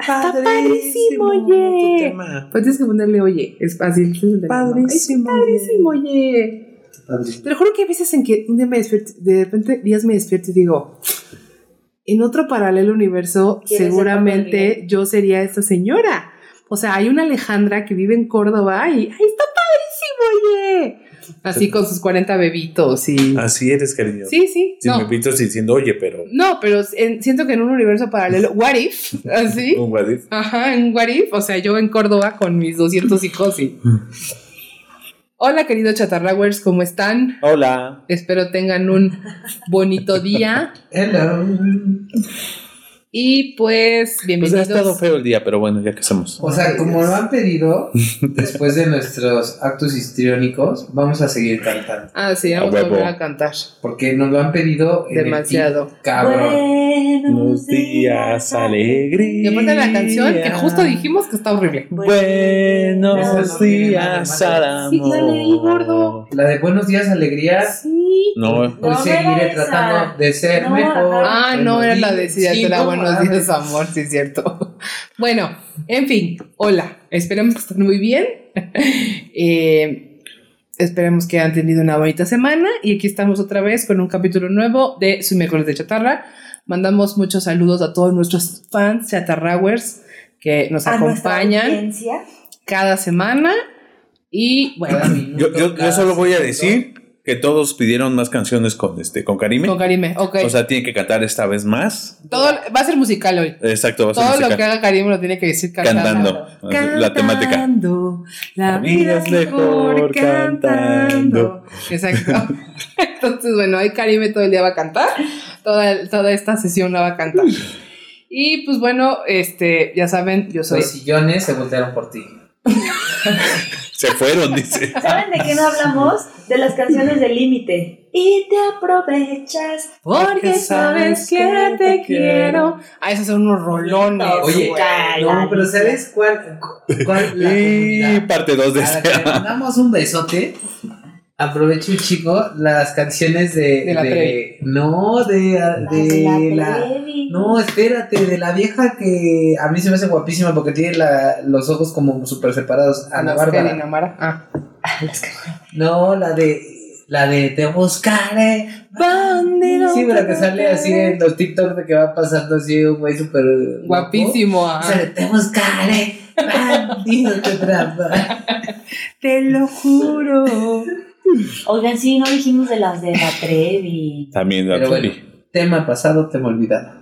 Está padrísimo, oye. Pues tienes que ponerle oye, es fácil. Padrísimo, Ay, Padrísimo, oye. Te lo juro que hay veces en que un día me despierto, de repente días me despierto y digo, en otro paralelo universo, ¿Quieres ser seguramente yo sería esta señora. O sea, hay una Alejandra que vive en Córdoba y ¡ay, está padrísimo, oye! Así con sus 40 bebitos y... Así eres, cariño. Sí, sí. Si no. me pintas diciendo, oye, pero. No, pero en- siento que en un universo paralelo, what if, así, Un what if. ajá, en what if, o sea, yo en Córdoba con mis 200 hijos y... Hola, queridos chatarrawers, ¿cómo están? Hola. Espero tengan un bonito día Hello. Y pues Pues ha bienvenidos. estado feo el día, pero bueno, ya que hacemos. O sea, como lo han pedido, después de nuestros actos histriónicos, vamos a seguir cantando. Ah, sí, vamos A a volver a cantar. Porque nos lo han pedido en el Demasiado. tic, Cabrón. Buenos días, alegría. Y aparte la canción que justo dijimos que está horrible. Buenos días al Sí, la leí, gordo. La de buenos días, alegría. Sí. No, Hoy No, seguiré tratando de ser No, mejor. Ah, no, Buenos era la de sí, la no, buenos ah, días, amor, sí es cierto. Bueno, en fin, hola, esperemos que estén muy bien. Eh, esperemos que han tenido una bonita semana y aquí estamos otra vez con un capítulo nuevo de Su Miércoles de Chatarra. Mandamos muchos saludos a todos nuestros fans chatarrawers que nos A acompañan cada semana y bueno, yo, yo, yo solo voy a segundo. decir que todos pidieron más canciones con este con Karime. con Karime, ok. O sea, tiene que cantar esta vez más. Todo va a ser musical hoy. Exacto, va a ser Todo lo que haga Karime lo tiene que decir cantando. cantando. La temática. Cantando, La vida es mejor cantando. Exacto. Entonces, bueno, ahí Karime todo el día va a cantar. Toda, toda esta sesión la va a cantar. Y pues bueno, este, ya saben, yo soy. Los sillones se voltearon por ti. Se fueron, dice. ¿Saben de qué no hablamos? De las canciones del límite. Y te aprovechas. Porque sabes que te quiero. Ah, esos son unos rolones. Oye, no, pero ¿sabes cuál? cuál la Y parte 2 de este. mandamos un besote. Aprovecho, chico, las canciones de. De la no, de, de de la. La. No, espérate, de la vieja que a mí se me hace guapísima porque tiene la- los ojos como súper separados. Ana Bárbara. Ah. No, la de. La de Te buscaré. Bandido. Sí, pero que sale así en los TikTok de que va pasando así un güey súper. guapo. Guapísimo. ah. Sale, Te buscaré. Bandido te trampa. Te lo juro. Oigan, sí, no dijimos de las de la Trevi. También la Pero bueno, Trevi. tema pasado, tema olvidado.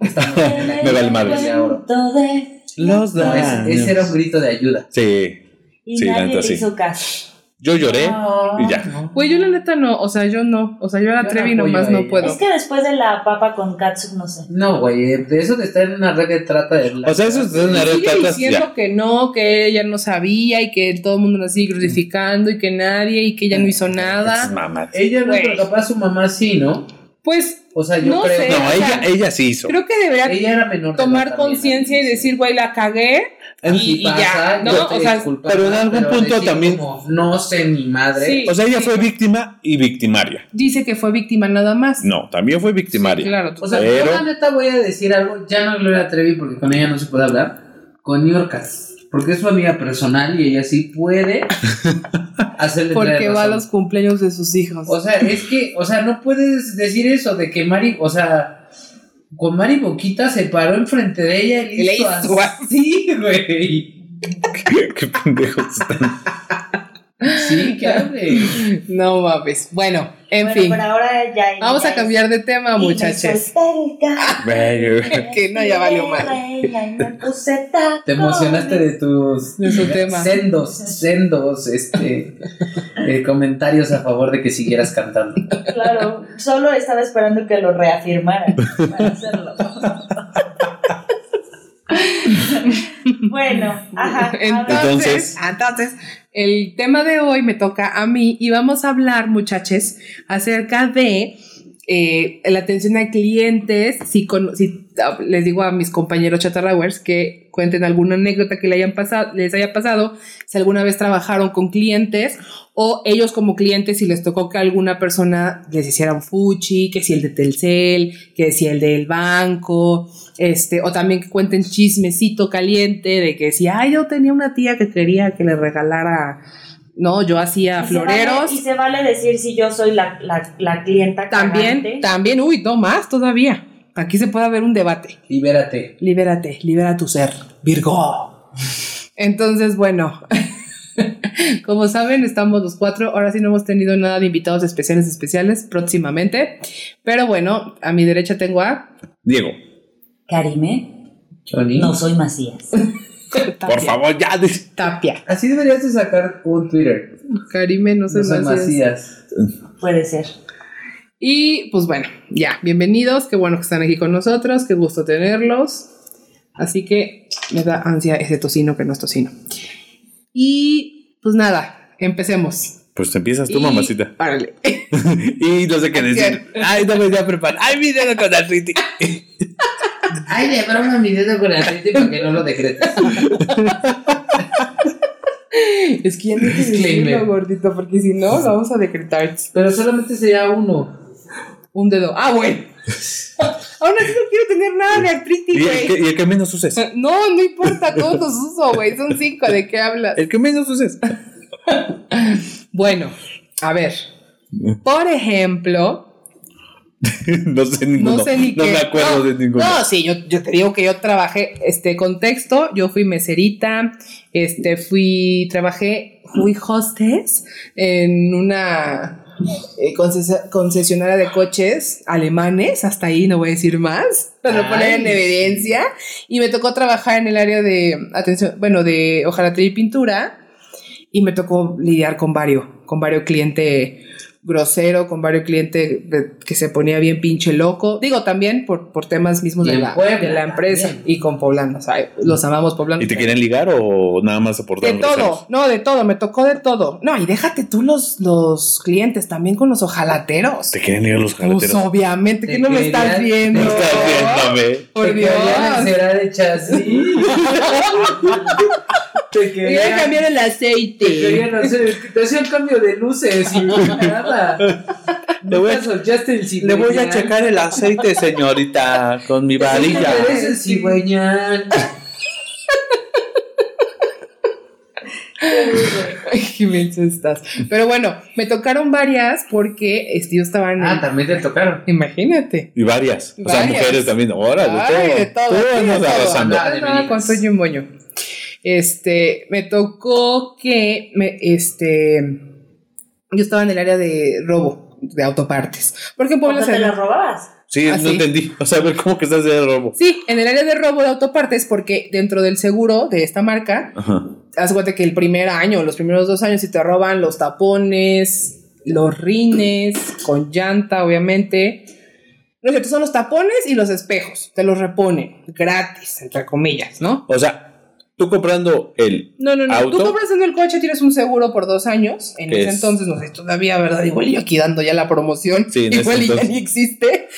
Me vale madre. De- Los No, ese, ese era un grito de ayuda. Sí. Y Sí, la nadie te sí. hizo caso. Yo lloré. No, y ya. no. Güey, yo la neta no, o sea, yo no, o sea, yo a la Yo Trevi no nomás no puedo. Es que después de la papa con katsup, no sé. No, güey, eh, de eso de estar en una red de trata de O sea, eso es de una red Sigue tatas, diciendo ya. que no, que ella no sabía y que todo el mundo la sigue crucificando y que nadie y que ella no hizo Es nada. mamá. Ella no, pero capaz su mamá sí, ¿no? Pues O sea, yo No creo. sé. No, ella, sí hizo. creo que debería Ella era menor de tomar conciencia y decir, güey, la cagué. Sí y, y pasa, ya, ¿no? O sea, disculpo, pero en algún punto también- como, no sé mi madre. Sí. O sea, ella fue víctima y victimaria. dice que fue víctima nada más. No, también fue victimaria. Claro, O sea, Pero- yo la neta voy a decir algo, ya no Gloria Trevi porque con ella no se puede hablar, con Yorkas, porque es su amiga personal y ella sí puede hacerle porque va a los cumpleaños de sus hijos. O sea, es que, o sea, no puedes decir eso de que Mari, o sea, con Mari Boquita se paró enfrente de ella y le le hizo hizo así, güey. Qué, qué pendejos están. Sí, que hable. no mames. Bueno, en bueno, fin. pero ahora ya. Vamos ya a cambiar de tema, muchachos. Que no, ya valió mal. Te emocionaste de tus De su tema. sendos, sendos, este, eh, comentarios a favor de que siguieras cantando. Claro, solo estaba esperando que lo reafirmaran para hacerlo. bueno, ajá. Entonces, Entonces- entonces, el tema de hoy me toca a mí y vamos a hablar, muchachos, acerca de eh, la atención a clientes, si, con, si ah, les digo a mis compañeros chatarrawers que cuenten alguna anécdota que hayan pasado, les haya pasado, si alguna vez trabajaron con clientes o ellos como clientes si les tocó que alguna persona les hiciera un fuchi, que si el de Telcel, que si el del banco, este, o también que cuenten chismecito caliente de que si, ay, yo tenía una tía que quería que le regalara no, yo hacía Y se vale- floreros. y se vale decir si yo soy la, la, la clienta También, cagante. también, uy, no más todavía. Aquí se puede haber un debate. Libérate. Libérate, libera tu ser, Virgo. Entonces, bueno, como saben, estamos los cuatro. Ahora sí no hemos tenido nada de invitados especiales especiales próximamente. Pero bueno, a mi derecha tengo a Diego, Karime, Johnny. no soy Macías. por Tapia. favor, ya. Tapia. Así deberías de sacar un Twitter. Karime, no sé No. Macías. Puede ser. Y pues bueno, ya, bienvenidos, qué bueno que están aquí con nosotros, qué gusto tenerlos. Así que me da ansia ese tocino que no es tocino. Y pues nada, empecemos. Pues te empiezas tú, Y- mamacita. Párale. y no sé qué decir. Ay, no me voy a preparar. Ay, mi dedo con artritis. Ay, de broma mi dedo con aceite para que no lo decretes. Es que ya no Disclaimer. decirlo, gordito, porque si no, lo vamos a decretar. Pero solamente sería uno. Un dedo. Ah, bueno. Aún así no quiero tener nada de artritis, Y el, que, güey. y el que menos uses. No, no importa, todos los uso, güey. Son cinco, ¿de qué hablas? El que menos uses. Bueno, a ver. Por ejemplo, no sé ninguno. no sé ni No qué. me acuerdo no, de ninguno. No, sí, yo, yo te digo que yo trabajé, este contexto, yo fui meserita, este, fui, trabajé, fui hostess en una eh, conces- concesionaria de coches alemanes, hasta ahí no voy a decir más, para no poner en evidencia, y me tocó trabajar en el área de atención, bueno, de hojalatería y pintura, y me tocó lidiar con varios, con varios clientes grosero, con varios clientes de- que se ponía bien pinche loco. Digo, también por, por temas mismos de la, Puebla de la empresa también. y con poblanos. Los amamos poblanos. ¿Y te quieren ligar o nada más aportar De todo, no, de todo, me tocó de todo. No, y déjate tú los, los clientes, también con los ojalateros. Te quieren ligar los Pues jalateros. obviamente, que no me estás viendo. No estás viéndome. Por Dios. encerar de chasis. te Voy a querían, cambiar el te aceite. querían hacer, te hacían cambio de luces y nada. Le voy a- Le voy a checar el aceite, señorita, con mi varilla. Eres el cigüeñal. Ay, qué menso estás. Pero bueno, me tocaron varias porque este, yo estaba en. Ah, el- también te tocaron. Imagínate. Y varias. O sea, mujeres también. Órale, Ay, de todo. De andas todo. arrasando. Ah, Nada, con soy un moño. Este, me tocó que me, este, yo estaba en el área de robo de autopartes. Porque en Puebla ¿Cuándo se te las robabas? Sí, Ah, no sí. entendí. O sea, a ver, ¿cómo que estás de robo? Sí, en el área de robo de autopartes, porque dentro del seguro de esta marca, Ajá. haz cuenta que el primer año, los primeros dos años, si te roban los tapones, los rines, con llanta, obviamente. No es cierto, son los tapones y los espejos. Te los reponen gratis, entre comillas, ¿no? O sea, tú comprando el. No, no, no. ¿Auto? Tú compras en el coche, tienes un seguro por dos años. En ¿Qué ese es? entonces, no sé, todavía, ¿verdad? Igual y yo aquí dando ya la promoción. Sí, Igual y ya ni existe.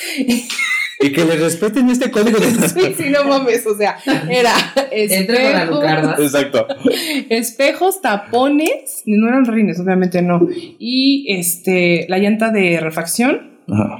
Y que le respeten este código de sí, sí, no mames. O sea, era Entra con la espejo, lucarda. Exacto. espejos, tapones. No eran rines, obviamente no. Y este, la llanta de refacción Ajá.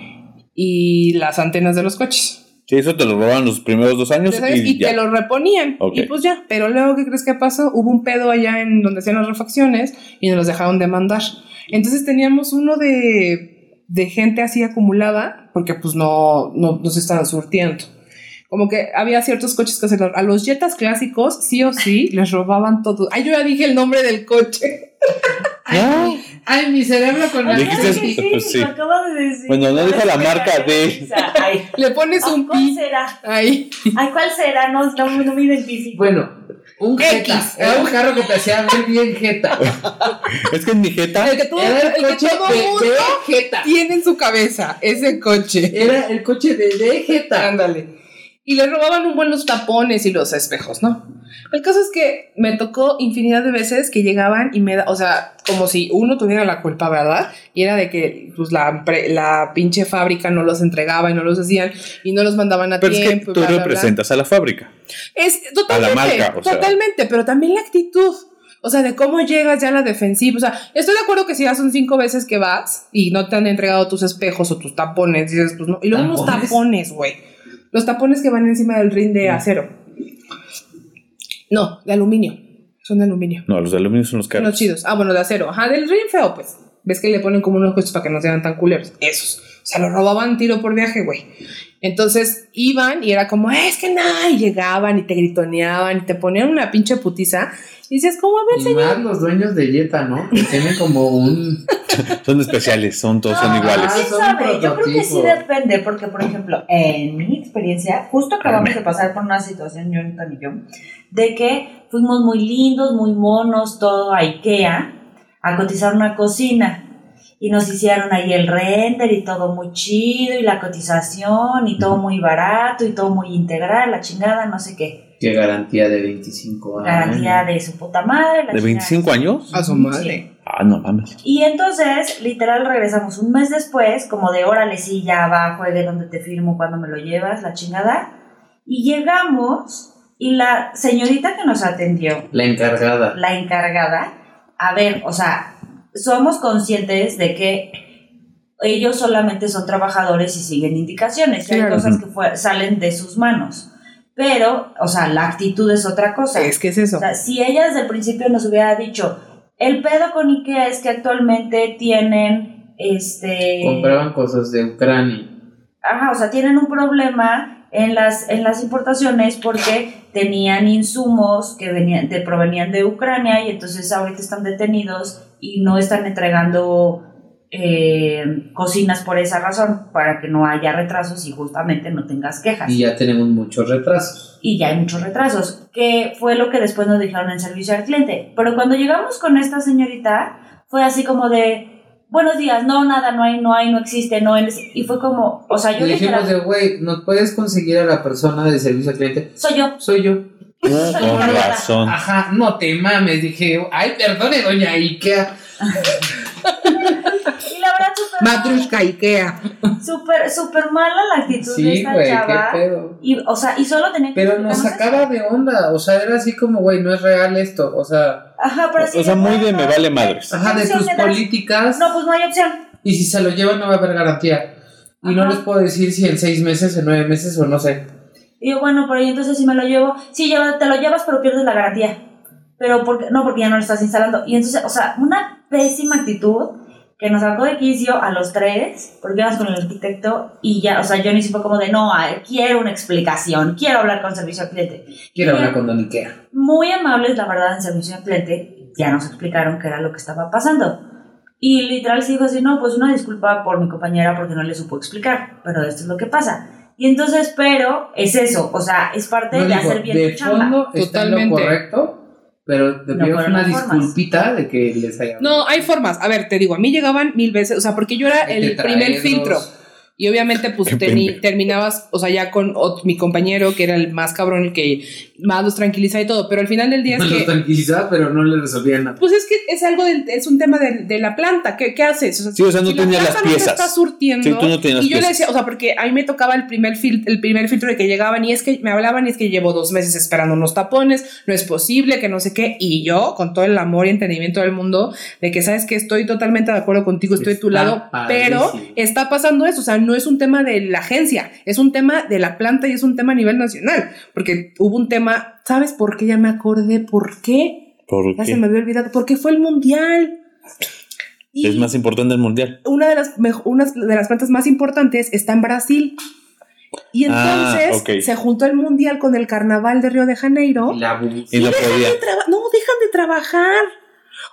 y las antenas de los coches. Sí, eso te lo roban los primeros dos años y, te lo reponían. Y pues ya. Pero luego, ¿qué crees que pasó? Hubo un pedo allá en donde hacían las refacciones y nos los dejaron de mandar. Entonces teníamos uno de, de gente así acumulada, porque pues no, no, no se estaban surtiendo. Como que había ciertos coches que se a los Jetas clásicos, sí o sí, les robaban todo. Ay, yo ya dije el nombre del coche. ¿No? Ay, mi cerebro con la. Dijiste- Ay, sí, pues sí. lo acabas de decir. Bueno, no dijo la marca de-. Ay, Le pones ay, un ¿cuál pi. será? Ahí. Ay, ¿cuál será? No, no, no me identifico. Bueno, un X. jeta. Era un carro que te hacía ver bien jeta. Es que en mi jeta. El que todo, Era el el que coche todo de, mundo de jeta. tiene en su cabeza. Ese coche. Era el coche de, de jeta. Ándale. Y le robaban un buen los tapones y los espejos, ¿no? El caso es que me tocó infinidad de veces que llegaban y me da, o sea, como si uno tuviera la culpa, ¿verdad? Y era de que pues la, pre- la pinche fábrica no los entregaba y no los hacían y no los mandaban a Pero es que tiempo. tú bla, bla, bla. representas a la fábrica. Es totalmente, marca, o sea. totalmente, pero también la actitud. O sea, de cómo llegas ya a la defensiva. O sea, estoy de acuerdo que si ya son cinco veces que vas y no te han entregado tus espejos o tus tapones, dices, pues no. Y luego unos ¿Tapones? tapones, güey. Los tapones que van encima del ring de acero. No, de aluminio. Son de aluminio. No, los de aluminio son los Son caros. los chidos. Ah, bueno, de acero. Ajá, del ring feo, pues. Ves que le ponen como unos coches para que no sean tan culeros. Esos. O sea, los robaban tiro por viaje, güey. Entonces iban y era como, es que nada, y llegaban y te gritoneaban y te ponían una pinche putiza. Y dices, ¿cómo a ver, Y señor? más los dueños de Jetta, ¿no? Que tienen como un. Son especiales, son todos son No, iguales. ¿Quién son sabe? Yo creo que sí depende, porque, por ejemplo, en mi experiencia, justo acabamos de pasar por una situación, Jonathan y yo, de que fuimos muy lindos, muy monos, todo a Ikea, a cotizar una cocina. Y nos hicieron ahí el render y todo muy chido, y la cotización, y todo muy barato, y todo muy integral, la chingada, no sé qué. Qué garantía de 25 años. Garantía de su puta madre. la ¿De chingada. 25 años? A su madre. Ah, no mames. Y entonces, literal, regresamos un mes después, como de órale, sí, ya va, juegue donde te firmo, cuando me lo llevas, la chingada. Y llegamos, y la señorita que nos atendió, La encargada. la encargada, a ver, o sea, somos conscientes de que ellos solamente son trabajadores y siguen indicaciones, y hay Claro. cosas que fue- salen de sus manos. Pero, o sea, la actitud es otra cosa. Es que es eso. O sea, si ella desde el principio nos hubiera dicho, el pedo con Ikea es que actualmente tienen, este... Compraban cosas de Ucrania. Ajá, o sea, tienen un problema en las, en las importaciones porque tenían insumos que venían, de, provenían de Ucrania y entonces ahorita están detenidos y no están entregando eh, cocinas por esa razón, para que no haya retrasos y justamente no tengas quejas Y ya tenemos muchos retrasos. y ya hay muchos retrasos, que fue lo que después nos dijeron en servicio al cliente. Pero cuando llegamos con esta señorita, fue así como de, buenos días, no, nada, no hay, no hay, no existe, no es... Y fue como, o sea, yo le dijimos de, güey, ¿nos puedes conseguir a la persona de servicio al cliente? soy yo. Soy yo. Con razón. Ajá, no te mames. Dije, ay, perdone, doña Ikea. Y la verdad, súper Matrushka Ikea. súper, súper mala la actitud de Sí, esta güey, qué chava. pedo. Y, o sea, y solo tenía que Pero nos sacaba de onda. O sea, era así como, güey, no es real esto. O sea. Ajá, pero así O sea, muy de me vale madres. ajá, de tus políticas. No, pues no hay opción. Y si se lo llevan, no va a haber garantía. Y no les puedo decir si en seis meses, en nueve meses o no sé. Y yo, bueno, pero ¿y entonces si me lo llevo, sí, te lo llevas, pero pierdes la garantía. Pero porque, no, porque ya no lo estás instalando. Y entonces, o sea, una pésima actitud que nos sacó de quicio a los tres, porque íbamos con el arquitecto y ya, o sea, yo ni fue como de, no, a ver, quiero una explicación, quiero hablar con servicio al cliente. Quiero Y hablar con Don Ikea. Muy amables, la verdad, en servicio al cliente, ya nos explicaron qué era lo que estaba pasando. Y literal se dijo así, no, pues una disculpa por mi compañera porque no le supo explicar, pero esto es lo que pasa. Y entonces, pero es eso, o sea, es parte No de digo, hacer bien de tu chamba. fondo está en lo Totalmente. correcto, pero te No pido una formas. disculpita de que les haya. No, hay formas. A ver, te digo, a mí llegaban mil veces, o sea, porque yo era el primer filtro. Y obviamente, pues terminabas, o sea, ya con mi compañero, que era el más cabrón, el que más los tranquiliza y todo. Pero al final del día es No los que. tranquilizaba, pero no le resolvían nada. Pues es que es algo del, es un tema de, de la planta. ¿Qué, qué haces? Sí, o sea, no si la las no te piezas. está surtiendo. Sí, tú no tenías y yo le decía, o sea, porque a mí me tocaba el primer, fil- el primer filtro de que llegaban y es que me hablaban y es que llevo dos meses esperando unos tapones, no es posible, que no sé qué. Y yo, con todo el amor y entendimiento del mundo, de que sabes que estoy totalmente de acuerdo contigo, estoy a tu Está lado, pero está pasando eso. O sea, no es un tema de la agencia, es un tema de la planta y es un tema a nivel nacional. Porque hubo un tema, ¿sabes por qué? Ya me acordé, ¿por qué? ¿Por Ya qué? se me había olvidado, porque fue el mundial. Y Es más importante el mundial. una de las una de las plantas más importantes está en Brasil. Y Ah, entonces se juntó el mundial con el carnaval de Río de Janeiro. Y la Y no. De traba- no, dejan de trabajar.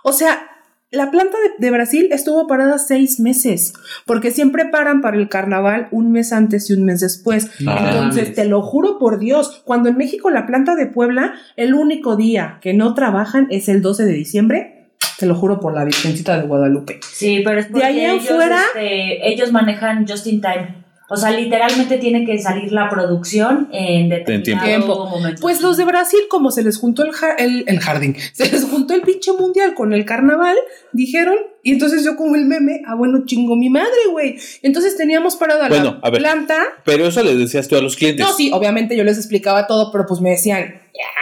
O sea, la planta de, de Brasil estuvo parada seis meses, porque siempre paran para el carnaval un mes antes y un mes después. Ah. Entonces, te lo juro por Dios, cuando en México la planta de Puebla, el único día que no trabajan es el 12 de diciembre, te lo juro por la Virgencita de Guadalupe. Sí, pero es porque ahí en ellos, fuera- este, ellos manejan just in time. O sea, literalmente tiene que salir la producción en determinado tiempo. momento. Pues los de Brasil, como se les juntó el, ja- el, el jardín, se les juntó el pinche mundial con el carnaval, dijeron, y entonces yo como el meme, ah, bueno, chingo mi madre, güey. Entonces teníamos parada Bueno, la a ver. planta. Pero eso le decías tú a los clientes. No, sí, obviamente yo les explicaba todo, pero pues me decían,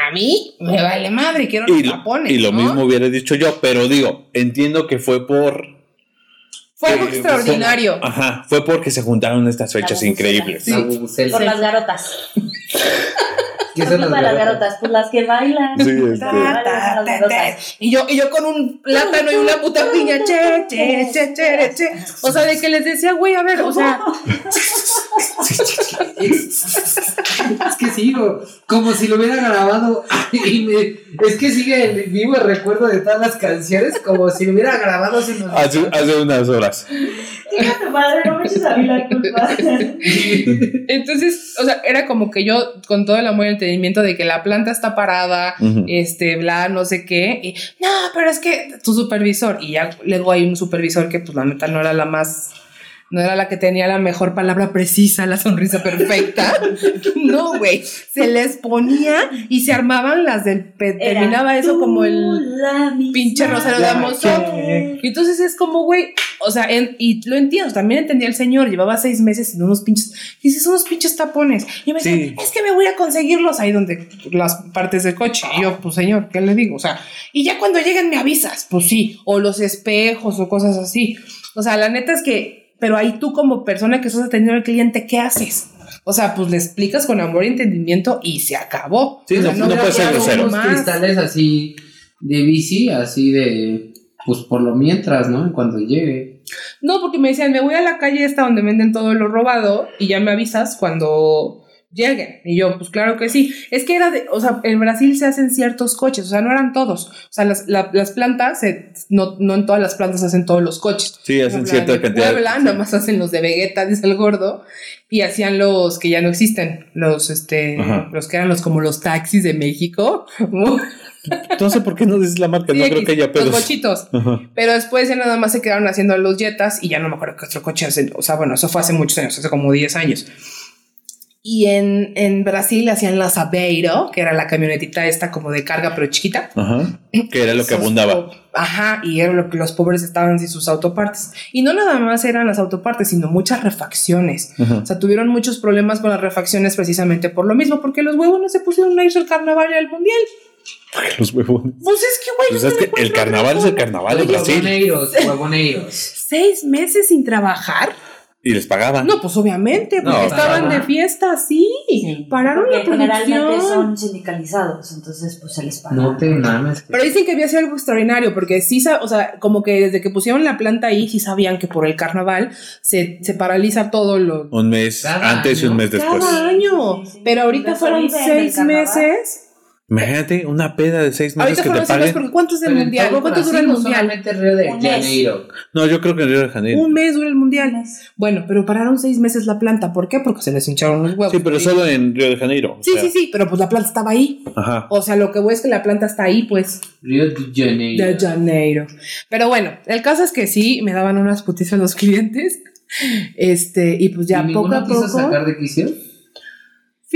a mí me vale madre, quiero y, los tapones. y lo ¿no? mismo hubiera dicho yo, pero digo, entiendo que fue por. Fue algo eh, extraordinario. fue- ajá, fue porque se juntaron estas fechas increíbles. La bubucela. Por las garotas. ¿Qué ¿Qué son las para garotas? garotas? Pues las que bailan. Sí, este- Ta, ta. Y yo, y yo con un plátano y una puta piña, che, che, che, che, che. O sea, de que les decía, güey, a ver, o sea, Es que sigo, como si lo hubiera grabado. Y me- es que sigue el vivo el recuerdo de todas las canciones, como si lo hubiera grabado hace unos Hace, hace unas horas. Diga tu madre, no me eches a mí la culpa. entonces, o sea, era como que yo con todo el amor y entendimiento de que la planta está parada, este, bla, no sé qué, y no, pero es que tu supervisor, y ya luego hay un supervisor que, pues, la neta no era la más. No era la que tenía la mejor palabra precisa, la sonrisa perfecta. No, güey. Se les ponía y se armaban las del. Terminaba eso como el. pinche Rosario que- Y entonces es como, güey, o sea, en- y lo entiendo, también entendía el señor, llevaba seis meses en unos pinches, y dices, unos pinches tapones. Y me decía, Sí. es que me voy a conseguirlos ahí donde las partes del coche. Y yo, pues señor, ¿qué le digo? O sea, y ya cuando lleguen me avisas, pues sí, o los espejos o cosas así. O sea, la neta es que, pero ahí tú como persona que estás atendiendo al cliente, ¿qué haces? O sea, pues le explicas con amor y entendimiento y se acabó. Sí, O sea, no- no puede ser grosero. cristales así de bici, así de. Pues por lo mientras, ¿no? Cuando llegue. No, porque me decían, me voy a la calle esta donde venden todo lo robado y ya me avisas cuando lleguen. Y yo, pues claro que sí. Es que era de, o sea, en Brasil se hacen ciertos coches, o sea, no eran todos. O sea, las, la- las plantas, se- no, no en todas las plantas hacen todos los coches. Sí, hacen cierta cantidad. Puebla, nada más hacen los de Vegeta, dice el gordo, y hacían los que ya no existen, los, este, Ajá. los que eran los como los taxis de México. No sé por qué no dices la marca, Sí, no creo que haya los pedos. bochitos. Ajá. Pero después ya nada más se quedaron haciendo los Jetas y ya no me acuerdo qué otro coche hacen. O sea, bueno, eso fue hace muchos años, hace como 10 años. Y en, en Brasil hacían la Sabeiro, que era la camionetita esta como de carga pero chiquita. Ajá. Que era lo que abundaba. Ajá, y era lo que los pobres estaban sin sus autopartes. Y no nada más eran las autopartes, sino muchas refacciones. Ajá. O sea, tuvieron muchos problemas con las refacciones precisamente por lo mismo, porque los huevos no se pusieron a irse al carnaval y al mundial. Los huevones. Pues es que, güey, Pues no es que el carnaval es el carnaval en Brasil. Huevoneiros, huevoneiros. seis meses sin trabajar. Y les pagaban. No, pues obviamente, porque No, estaban de fiesta, sí. Pararon la generalmente producción. son sindicalizados, entonces pues se les paga. No te mames. Pero dicen que había sido algo extraordinario, porque sí, o sea, como que desde que pusieron la planta ahí, sí sabían que por el carnaval se, se paraliza todo lo. Un mes Cada antes y un mes después. Cada año. Sí, sí. Pero ahorita fueron seis meses. Imagínate una peda de seis meses Ahorita que te paguen. porque ¿cuánto es el Pero en mundial? todo ¿Cuánto dura Brasil, el no mundial? solamente Río de Un mes. Janeiro. No, yo creo que en Río de Janeiro. Un mes dura el mundial. Bueno, pero pararon seis meses la planta. ¿Por qué? Porque se les hincharon los huevos. Sí, pero solo en Río de Janeiro. o Sí, sea, sí, sí, pero pues la planta estaba ahí. Ajá. O sea, lo que voy es que la planta está ahí, pues. Río de Janeiro. De Janeiro. Pero bueno, el caso es que sí, me daban unas putizas los clientes. Este, y pues ya ¿Y poco ninguno a quiso poco. sacar de quicio?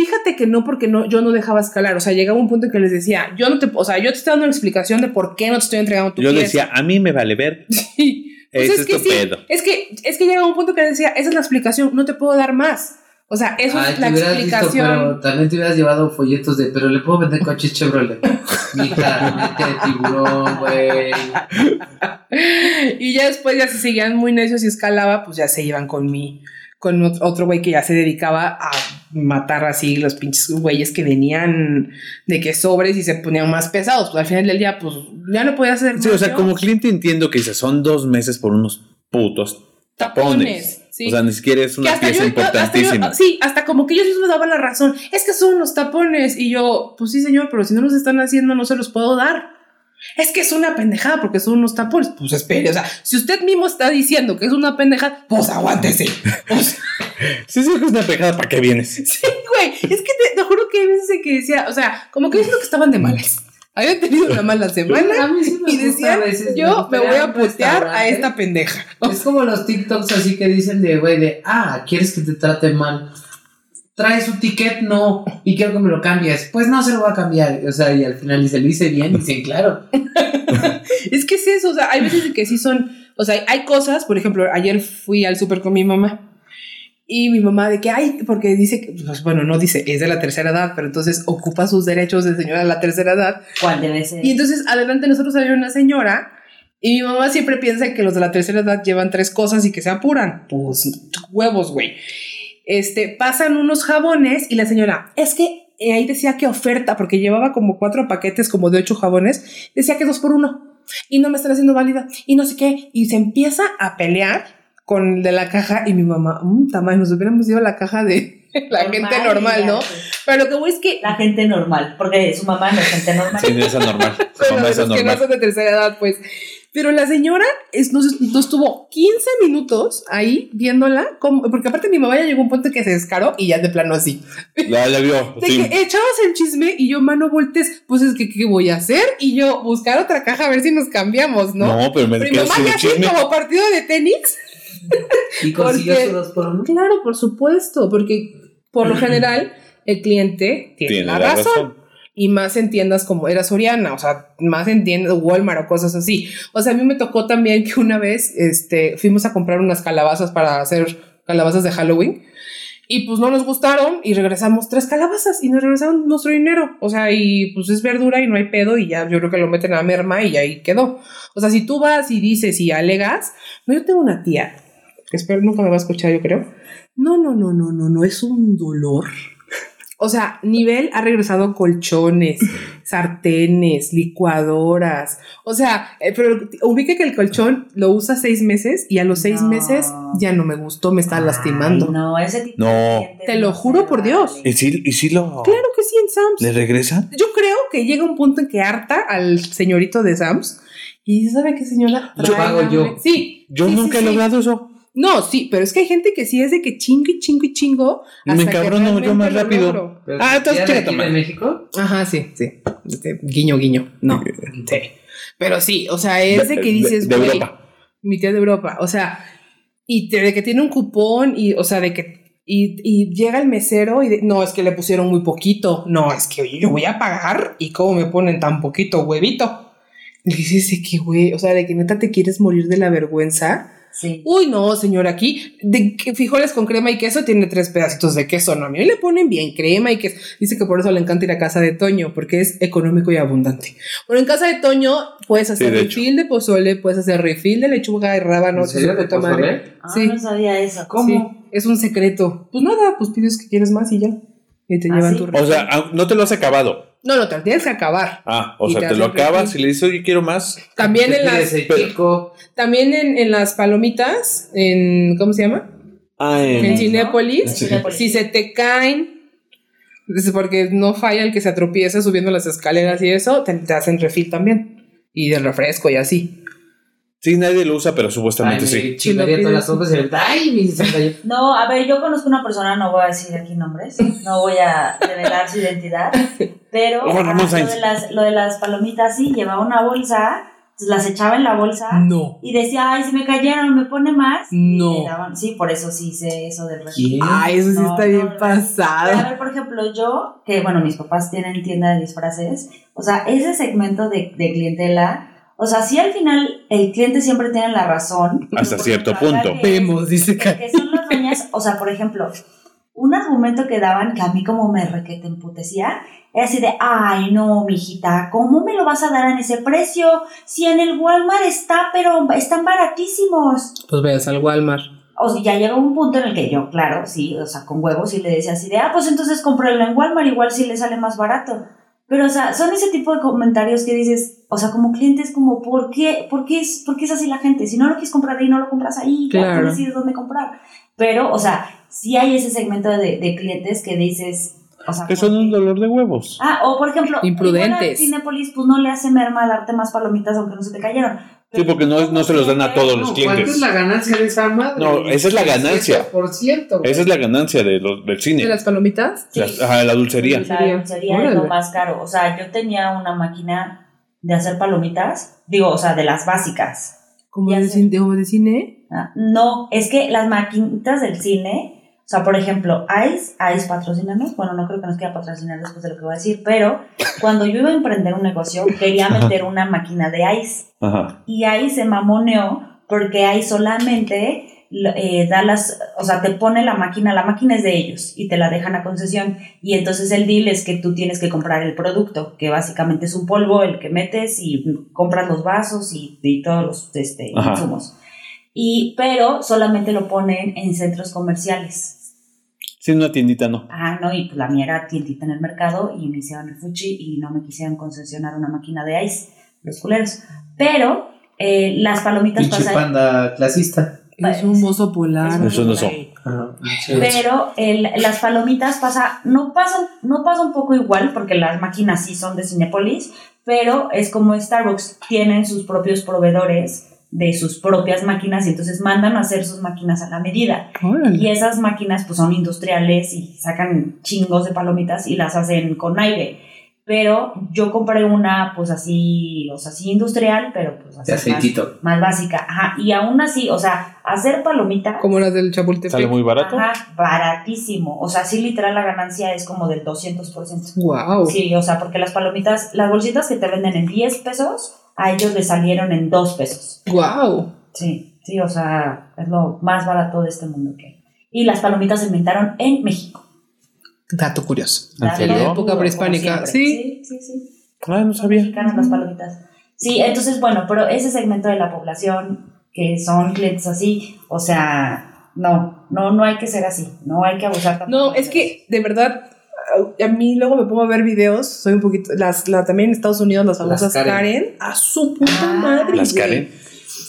Fíjate que no, porque no, yo no dejaba escalar. O sea, llegaba un punto en que les decía, yo no te, o sea, yo te estoy dando una explicación de por qué no te estoy entregando tu Yo pieza. decía, a mí me vale ver. Sí. Pues es es que tu sí, pedo. es que, es que llegaba un punto que decía, esa es la explicación, no te puedo dar más. O sea, eso Ay, es la visto, explicación. pero también te hubieras llevado folletos de, pero le puedo vender coches Chevrolet. Mija, mente de tiburón, güey. y ya después ya se seguían muy necios y escalaba, pues ya se iban con mi, con ot- otro güey que ya se dedicaba a matar así los pinches güeyes que venían de que sobres y se ponían más pesados. Pues al final del día, pues ya no podía hacer Sí, o sea, yo. como cliente entiendo que dice, son dos meses por unos putos tapones. Tapones, sí. O sea, ni siquiera es una pieza yo- yo- hasta yo- importantísima. sí, hasta como que ellos mismos me daban la razón. Es que son unos tapones. Y yo, pues sí, señor, pero si no los están haciendo, no se los puedo dar. Es que es una pendejada porque son unos tapones. Pues espere, o sea, si usted mismo está diciendo que es una pendejada, pues aguántese. Sea, Sí, sí, que es una pejada, ¿para qué vienes? sí, güey. Es que te, te juro que hay veces que decía, o sea, como que diciendo que estaban de malas. habían tenido una mala semana A mí sí me y decían, a veces, yo me voy a putear a esta pendeja. Es como los TikToks así que dicen de, güey, de, ah, ¿quieres que te trate mal? ¿Traes su ticket? No. Y quiero que me lo cambies. Pues no se lo voy a cambiar. O sea, y al final dice, lo hice bien. Y dicen, claro. Es que es eso, o sea, hay veces que sí son, o sea, hay cosas, por ejemplo, ayer fui al súper con mi mamá y mi mamá de que, ay, porque dice que, pues bueno, no dice, es de la tercera edad, pero entonces ocupa sus derechos de señora de la tercera edad. ¿Cuál debe ser? Y entonces adelante de nosotros había una señora y mi mamá siempre piensa que los de la tercera edad llevan tres cosas y que se apuran. Pues huevos, güey. Este, pasan unos jabones y la señora, es que eh, ahí decía que oferta, porque llevaba como cuatro paquetes como de ocho jabones, decía que dos por uno y no me están haciendo válida y no sé qué. Y se empieza a pelear con el de la caja y mi mamá, mmm, tamaño, nos hubiéramos ido a la caja de la gente normal, ¿no? Pero lo que voy es que La gente normal, porque su mamá no es gente normal. Sí, es anormal. Su mamá de es los que no son de tercera edad, pues. Pero la señora es, nos, nos tuvo 15 minutos ahí viéndola, como, porque aparte mi mamá ya llegó a un punto que se descaró y ya de plano así. Ya, ya vio. De Sí. que echabas el chisme y yo, mano, voltes, pues es que, ¿qué voy a hacer? Y yo, buscar otra caja a ver si nos cambiamos, ¿no? No, pero me mi mamá así chisme. como partido de tenis. Y consiguió Porque- su dos por uno. Claro, por supuesto, porque por lo general el cliente tiene, Tiene la, la razón. razón. Y más en tiendas como era Soriana, o sea, más en tiendas Walmart o cosas así. O sea, a mí me tocó también que una vez este, fuimos a comprar unas calabazas para hacer calabazas de Halloween. Y pues no nos gustaron y regresamos tres calabazas y nos regresaron nuestro dinero. O sea, y pues es verdura y no hay pedo y ya yo creo que lo meten a merma y ahí quedó. O sea, si tú vas y dices y alegas, no, yo tengo una tía, que espero nunca me va a escuchar, yo creo. No, no, no, no, no, no, es un dolor. O sea, nivel ha regresado colchones, sartenes, licuadoras. O sea, eh, pero ubique que el colchón lo usa seis meses y a los seis No. meses ya no me gustó, me está lastimando. No, ese tipo No. de Te lo juro por vale. Dios. ¿Y si, y si lo. Claro que sí, en Sam's. ¿Le regresa? Yo creo que llega un punto en que harta al señorito de Sam's y dice, ¿sabe qué, señora? Lo pago Tráigame". yo. Sí. Yo sí, sí, nunca he sí. logrado eso. No, sí, pero es que hay gente que sí es de que chingo y chingo y chingo. Me encabrono yo más rápido. Ah, entonces ¿ya de de madre. México? Ajá, sí, sí. Este, guiño, guiño. No. Sí. Pero sí, o sea, es de que De- dices, de güey, Europa. mi tía de Europa, o sea, y te- de que tiene un cupón y, o sea, de que, y, y llega el mesero y de- no, es que le pusieron muy poquito, no, es que oye, yo voy a pagar y cómo me ponen tan poquito huevito. Y dices, de que, güey, o sea, de que neta te quieres morir de la vergüenza. Sí. Uy, no, señor, aquí de frijoles con crema y queso tiene tres pedacitos de queso, no, a mí le ponen bien crema y queso. Dice que por eso le encanta ir a casa de Toño, porque es económico y abundante. Bueno, en casa de Toño puedes hacer Sí, de refill de pozole, puedes hacer refill de lechuga y rábano. ¿En serio? ¿De pozole? Ah, Sí. no sabía eso. Sí, es un secreto. Pues nada, pues pides que quieres más y ya. Y te ¿Ah, llevan sí? tu O refill. sea, ah, no te lo has acabado. No, no, te lo tienes que acabar. Ah, o Y sea, te te lo acabas y le dices, oye, quiero más. También en las, chico. también en, en las palomitas, en ¿cómo se llama? Ah, En. En Cinépolis. Si se te caen, es porque no falla el que se atropieza subiendo las escaleras y eso, te, te hacen refill también. Y del refresco y así. Sí, nadie lo usa, pero Ay, supuestamente sí. Si lo todas las sopas y ay, mi se cayó. No, a ver, yo conozco una persona, no voy a decir aquí nombres, no voy a revelar su identidad, pero Oh, Ramón ah, lo, de las, lo de las palomitas, sí, llevaba una bolsa, las echaba en la bolsa No. y decía, ay, se me cayeron, me pone más. No. Daban- sí, por eso sí sé eso del. ¿Quién? Ay, eso sí No, está no, bien no. pasado. Pero a ver, por ejemplo, yo, que bueno, mis papás tienen tienda de disfraces, o sea, ese segmento de, de clientela, o sea, sí al final el cliente siempre tiene la razón. Hasta cierto punto. que Vemos, dice que, que son las dueñas, o sea, por ejemplo, un argumento que daban que a mí como me requete emputecía, era así de, ay no, mijita, ¿cómo me lo vas a dar en ese precio? Si en el Walmart está, pero están baratísimos. Pues veas al Walmart. O sea, ya llegó un punto en el que yo, claro, sí, o sea, con huevos, y le decía así de, ah, pues entonces cómpralo en Walmart, igual si le sale más barato. Pero, o sea, son ese tipo de comentarios que dices, o sea, como clientes, como, ¿por qué, por qué, es, por qué es así la gente? Si no lo quieres comprar ahí, no lo compras ahí, Claro. tú decides dónde comprar. Pero, o sea, sí hay ese segmento de, de clientes que dices, O sea, Que son un dolor de huevos. Ah, o por ejemplo, Imprudentes. Cinépolis, pues no le hace merma darte más palomitas aunque no se te cayeron. Sí, porque no- no se los dan a todos los clientes. ¿Cuánto es la ganancia de esa madre? No, esa es la ganancia. Por ciento. Esa es la ganancia de los, del ¿De cine. las palomitas? Sí. Las- ajá, la dulcería. La dulcería es lo más caro. O sea, yo tenía una máquina de hacer palomitas, digo, o sea, de las básicas. ¿Como de, de cine? Ah, No, es que las maquinitas del cine, sea, por ejemplo, Ice, Ice patrocínanos, bueno, no creo que nos quiera patrocinar después de lo que voy a decir, pero cuando yo iba a emprender un negocio, quería meter una máquina de Ice Ajá. y ahí se mamoneó porque ahí solamente eh, da las, o sea, te pone la máquina, la máquina es de ellos y te la dejan a concesión y entonces el deal es que tú tienes que comprar el producto, que básicamente es un polvo el que metes y compras los vasos y, y todos los este, insumos. Y, pero solamente lo ponen en centros comerciales. Sí, una tiendita no. Ah, no, y pues la mía era tiendita en el mercado y me hicieron el fuchi y no me quisieron concesionar una máquina de ice, los culeros. Pero eh, las palomitas Pinche pasan. panda clasista. Es un oso polar. Es Eso no son. Ajá, pinche- Pero el- las palomitas pasa, no pasa, no pasa un poco igual, porque las máquinas sí son de Cinepolis, pero es como Starbucks, tienen sus propios proveedores de sus propias máquinas y entonces mandan a hacer sus máquinas a la medida. Órale. Y esas máquinas pues son industriales y sacan chingos de palomitas y las hacen con aire. Pero yo compré una pues así, o sea, sí industrial, pero pues así De más- aceitito. Más, básica. Ajá. Y aún así, o sea, hacer palomitas Como las del Chapultepec. Sale muy barato. Ajá, baratísimo. O sea, sí, literal, la ganancia es como del 200%. Wow. Sí, o sea, porque las palomitas, las bolsitas que te venden en 10 pesos, a ellos les salieron en 2 pesos. Wow. Sí, sí, o sea, es lo más barato de este mundo que hay. Y las palomitas se inventaron en México. Dato curioso. ¿En duro, Época prehispánica, sí. Sí, sí, sí. Ah, no sabía. mexicanas las palomitas. Sí, entonces, bueno, pero ese segmento de la población que son clientes así, o sea, no, no, no hay que ser así, no hay que abusar tampoco. No, es que de verdad, a mí luego me pongo a ver videos, soy un poquito, las, la, también en Estados Unidos las famosas Las Karen. Karen. a su puta Ah. madre. Las. Karen.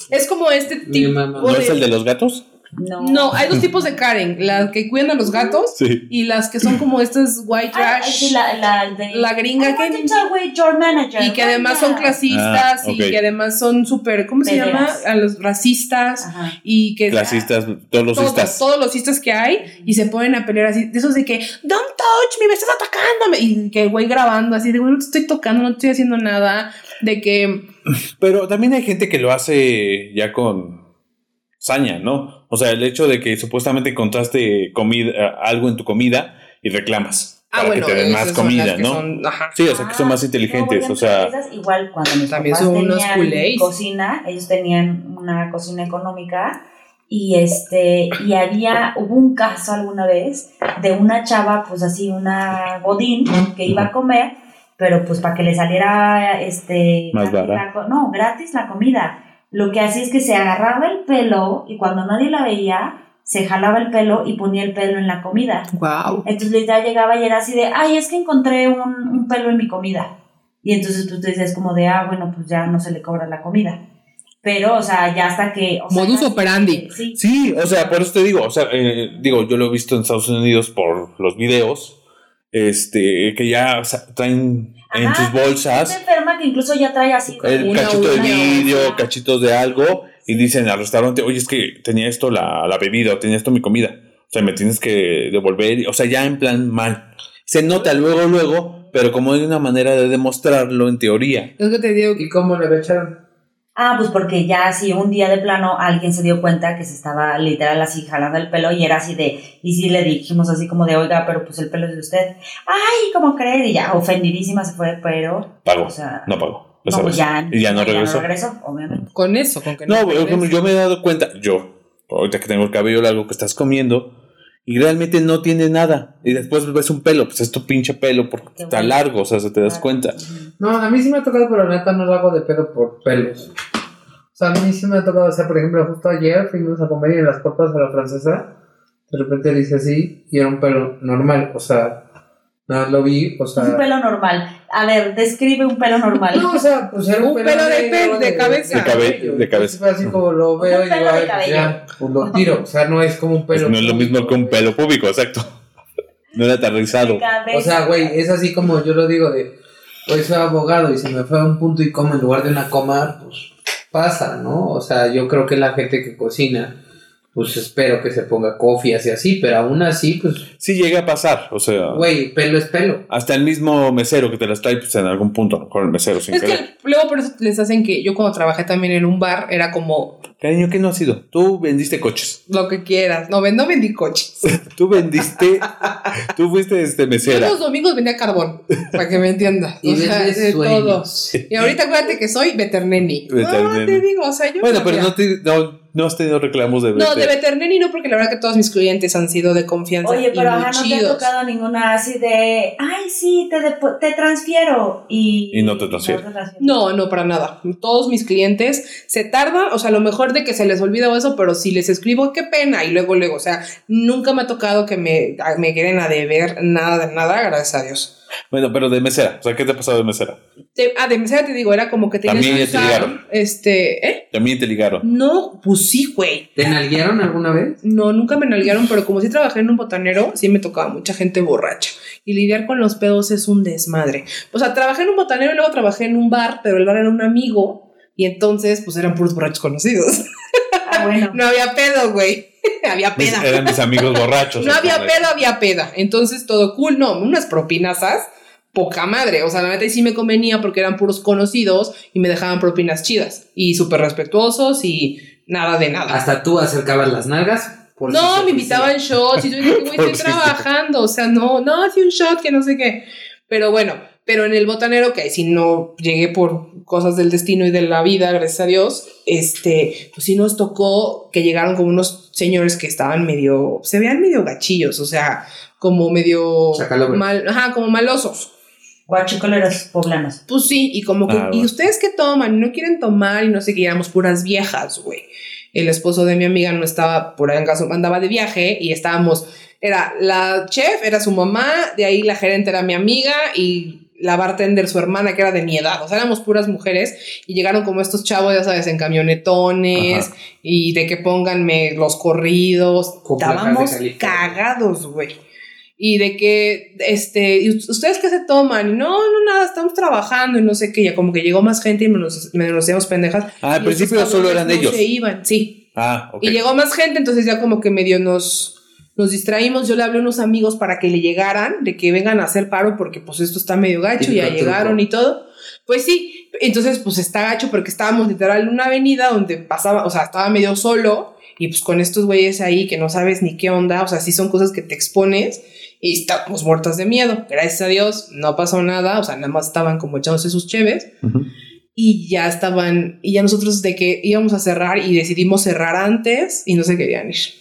Es como este Mi tipo mamá. ¿No es el de los gatos? No, No, hay dos tipos de Karen, las que cuidan a los gatos Sí. y las que son como estas white Ah, trash sí, la, la, de, la gringa want que- your manager y que además son clasistas Ah, y que además son súper, ¿cómo se llama? A los racistas Ajá. y que Clasistas, todos los todos, cistas. todos los cistas que hay y se ponen a pelear así, de esos de que, don't touch me, me estás atacándome. Y que el güey grabando así de, güey, no te estoy tocando, no te estoy haciendo nada. De que, Pero también hay gente que lo hace ya con saña, ¿no? O sea, el hecho de que supuestamente encontraste comida, algo en tu comida y reclamas ah, para bueno, que te den más comida, ¿no? son- ajá. Sí, o sea, que son más Ah, inteligentes, no, o sea, esas igual cuando mis También papás son unos tenían cocina, ellos tenían una cocina económica y este y había hubo un caso alguna vez de una chava pues así una godín que iba a comer pero pues para que le saliera este Más co- no gratis la comida lo que hacía es que se agarraba el pelo y cuando nadie la veía se jalaba el pelo y ponía el pelo en la comida Wow. entonces literal llegaba y era así de, ay, es que encontré un, un pelo en mi comida. Y entonces tú te dices como de, ah, bueno, pues ya no se le cobra la comida. Pero, o sea, ya hasta que... o Modus operandi. Sí. sí, o sea, por eso te digo, o sea, eh, digo, yo lo he visto en Estados Unidos por los videos, este, que ya o sea, traen en Ajá, sus bolsas Gente enferma que incluso ya trae así... el Una cachito de vidrio, cachitos de algo, y dicen al restaurante, oye, es que tenía esto la, la bebida, o tenía esto mi comida. O sea, me tienes que devolver, o sea, ya en plan mal. Se nota luego, luego, pero como hay una manera de demostrarlo en teoría. Es que te digo que ¿Y cómo le echaron? Ah, pues porque ya así un día de plano alguien se dio cuenta que se estaba literal así jalando el pelo y era así de, y sí le dijimos así como de, oiga, pero pues el pelo es de usted. Ay, ¿cómo cree? Y ya ofendidísima se fue, pero... Pago, O sea, no no, pues vez. ya, y ya no regresó. regresó, obviamente. con eso, con que No, ejemplo, regrese. yo me he dado cuenta, yo, ahorita que tengo el cabello largo que estás comiendo, y realmente no tiene nada. Y después ves un pelo, pues es tu pinche pelo porque Qué está bueno. largo, o sea, se te das cuenta. No, a mí sí me ha tocado, pero la neta no lo hago de pedo por pelos. O sea, a mí sí me ha tocado, o sea, por ejemplo, justo ayer fuimos a comer y en las papas a la francesa, de repente dice así y era un pelo normal, o sea, nada más lo vi, o sea... Un pelo normal. A ver, describe un pelo normal. No, o sea, pues era un, Un pelo de negro pel- de cabeza. De cabe- cabello. de cabeza. Así como lo veo Un y digo, de "Ay, pues cabello". ya, pues lo tiro, o sea, no es como un Pues pelo... no es lo mismo que un pelo público, exacto. No era aterrizado. De cabeza. O sea, güey, es así como yo lo digo de, hoy soy abogado y se me fue a un punto y coma en lugar de una coma, pues pasa, ¿no? O sea, yo creo que la gente que cocina, pues espero que se ponga cofias y así, pero aún así, pues, Sí llega a pasar, o sea, güey, pelo es pelo. hasta el mismo mesero que te las trae, pues en algún punto, a lo mejor el mesero sin Es querer. que luego por eso les hacen que yo cuando trabajé también en un bar era como Cariño, ¿qué no has sido? Tú vendiste coches. lo que quieras. No, ven- no vendí coches. Tú vendiste. tú fuiste este Yo mesera. los domingos vendía carbón, para que me entiendas. Y o sea, de todo. Y ahorita acuérdate que soy veterneni. No, te digo, o sea, yo. Bueno, pero no, te- no, no has tenido reclamos de No, de vete- veterneni no, porque la verdad que todos mis clientes han sido de confianza. Oye, y pero muy ajá, no te ha tocado ninguna así de, ay, sí, te, depo- te transfiero. Y, Y no te transfiero. transfiero. No, no, para nada. Todos mis clientes se tardan, o sea, a lo mejor de que se les olvida o eso, pero si les escribo, qué pena, y luego, luego, o sea, nunca me ha tocado que me, me quieren a deber nada de nada, gracias a Dios. Bueno, pero de mesera. O sea, ¿qué te ha pasado de mesera? De, ah, de mesera te digo, era como que tenías También que ya te ligaron. este, ¿eh? También te ligaron. No, pues sí, güey. ¿Te nalguearon alguna vez? No, nunca me nalguearon, pero como sí trabajé en un botanero, sí me tocaba mucha gente borracha. Y lidiar con los pedos es un desmadre. O sea, trabajé en un botanero y luego trabajé en un bar, pero el bar era un amigo. Y entonces, pues eran puros borrachos conocidos. Ah, bueno. No había pedo, güey. había Mis- peda. eran mis amigos borrachos. No había pedo, había peda. Entonces, todo cool. No, unas propinasas, poca madre. O sea, la neta sí me convenía porque eran puros conocidos y me dejaban propinas chidas. Y súper respetuosos y nada de nada. Hasta tú acercabas las nalgas. por si No, se me invitaban shots y yo dije, güey, estoy si- trabajando. O sea, no, no, hace un shot que no sé qué. Pero bueno, pero en el botanero, que si no llegué por cosas del destino y de la vida, gracias a Dios, este, pues sí nos tocó que llegaron como unos señores que estaban medio, se veían medio gachillos, o sea, como medio Sacalover. mal, ajá, como malosos. Guachicoleros poblanos. Pues sí, y como que, Ah, ¿y ustedes qué toman? No quieren tomar y no sé qué, éramos puras viejas, güey. El esposo de mi amiga no estaba por ahí en caso, andaba de viaje y estábamos, era la chef, era su mamá, de ahí la gerente era mi amiga y la bartender su hermana que era de mi edad, o sea, éramos puras mujeres y llegaron como estos chavos, ya sabes, en camionetones Ajá. y de que pónganme los corridos, estábamos cagados, güey. Y de que, este, ¿y ustedes qué se toman? No, no, nada, estamos trabajando y no sé qué. Ya como que llegó más gente y me nos, me nos hacíamos pendejas. Ah, al principio solo eran no ellos. se iban, sí. Ah, ok. Y llegó más gente, entonces ya como que medio nos, nos distraímos. Yo le hablé a unos amigos para que le llegaran, de que vengan a hacer paro porque pues esto está medio gacho, Típico ya llegaron y todo. Pues sí, entonces pues está gacho porque estábamos literal en una avenida donde pasaba, o sea, estaba medio solo y pues con estos güeyes ahí que no sabes ni qué onda, o sea, sí son cosas que te expones y estábamos muertas de miedo. Gracias a Dios no pasó nada, o sea, nada más estaban como echándose sus cheves Ujú. y ya estaban, y ya nosotros de que íbamos a cerrar y decidimos cerrar antes y no se querían ir.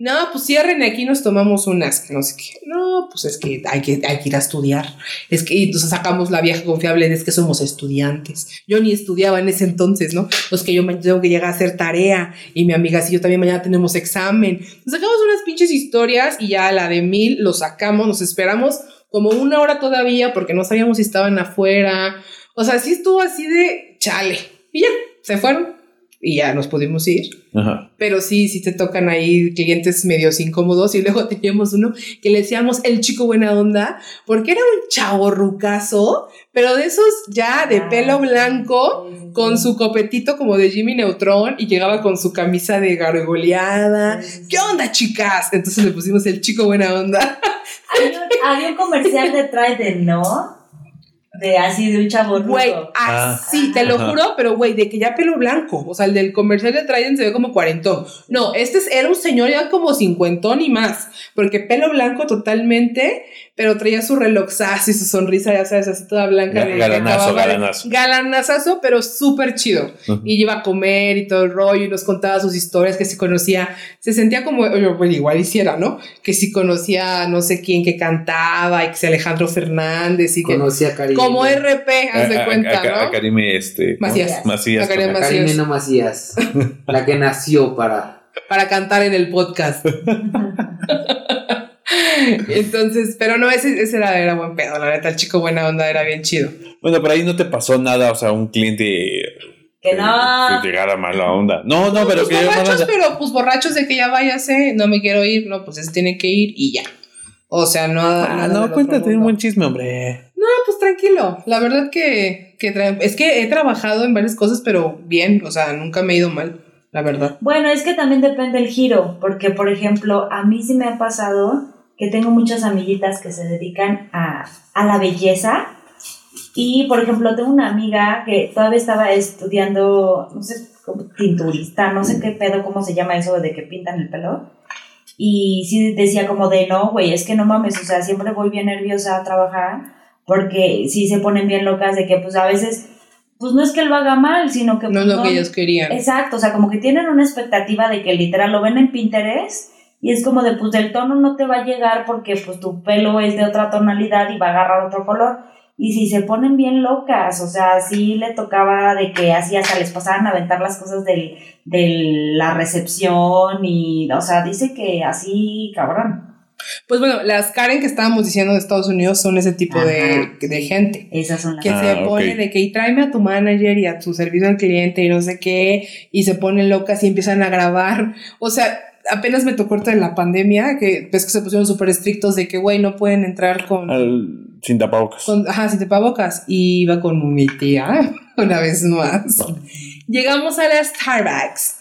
No, pues cierren, aquí nos tomamos unas, no sé qué. No, pues es que hay que, hay que ir a estudiar. Es que entonces sacamos la vieja confiable de es que somos estudiantes. Yo ni estudiaba en ese entonces, ¿no? Pues que yo tengo que llegar a hacer tarea y mi amiga sí, yo también mañana tenemos examen. Nos sacamos unas pinches historias y ya la de mil lo sacamos, nos esperamos como una hora todavía porque no sabíamos si estaban afuera. O sea, sí estuvo así de chale. Y ya, se fueron y ya nos pudimos ir. Ajá. Pero sí, sí te tocan ahí clientes medios incómodos. Y luego teníamos uno que le decíamos el chico buena onda, porque era un chavo rucazo, pero de esos ya de Ah, pelo blanco, con su copetito como de Jimmy Neutron y llegaba con su camisa de gargoleada. ¿Qué onda, chicas? Entonces le pusimos el chico buena onda. Había, un- había un comercial de Trident, ¿no? De así, de un chavo. Güey, Ah. así, te lo Ajá. juro, pero güey, de que ya pelo blanco. O sea, el del comercial de Trident se ve como cuarentón. No, este es- era un señor ya como cincuentón y más. Porque pelo blanco totalmente, pero traía su reloxazo y su sonrisa, ya sabes, así toda blanca. Ga- galanazo, acababa de- galanazo. Galanazazo, pero súper chido. Ujú. Y iba a comer y todo el rollo y nos contaba sus historias que si conocía, se sentía como, oye, bueno, igual hiciera, ¿no? Que si conocía no sé quién que cantaba y que si Alejandro Fernández y que... Conocí a Karime. Como RP, haz A- de a- cuenta, a- a ¿no? Karime, este. ¿cómo? Macías. Macías. A Karime A Macías. Macías. la que nació para. Para cantar en el podcast. Entonces, pero no, ese, ese era, era buen pedo, la neta, el chico buena onda era bien chido. Bueno, pero ahí no te pasó nada, o sea, un cliente. Que no. Que llegara mala onda. No, no, pero pues que borrachos, onda. pero pues borrachos de que ya váyase, no me quiero ir, no, pues se tiene que ir y ya. O sea, no. Ah, no, cuéntate un buen chisme, hombre. No, pues tranquilo. La verdad que, que es que he trabajado en varias cosas, pero bien, o sea, nunca me he ido mal, la verdad. Bueno, es que también depende el giro, porque por ejemplo, a mí sí me ha pasado que tengo muchas amiguitas que se dedican a, a la belleza. Y por ejemplo, tengo una amiga que todavía estaba estudiando, no sé, como tinturista, no sé qué pedo, cómo se llama eso de que pintan el pelo. Y sí decía como de no, güey, es que no mames, o sea, siempre voy bien nerviosa a trabajar porque sí se ponen bien locas de que pues a veces, pues no es que lo haga mal, sino que... No es pues, lo que ellos querían. Exacto, o sea, como que tienen una expectativa de que literal lo ven en Pinterest y es como de, pues el tono no te va a llegar porque pues tu pelo es de otra tonalidad y va a agarrar otro color. Y si se ponen bien locas, o sea, sí le tocaba de que así hasta les pasaban a aventar las cosas del, de la recepción y, o sea, dice que así, cabrón. Pues bueno, las Karen que estábamos diciendo de Estados Unidos son ese tipo de, Ajá, de sí. gente. Esas son las... Que Ah, se pone ok. de que y tráeme a tu manager y a tu servicio al cliente y no sé qué, y se ponen locas y empiezan a grabar. O sea, apenas me tocó en la pandemia, que ves que se pusieron súper estrictos de que, güey, no pueden entrar con, Al- sin tapabocas. con, ajá, sin tapabocas. Y iba con mi tía, una vez más. Llegamos a la Starbucks.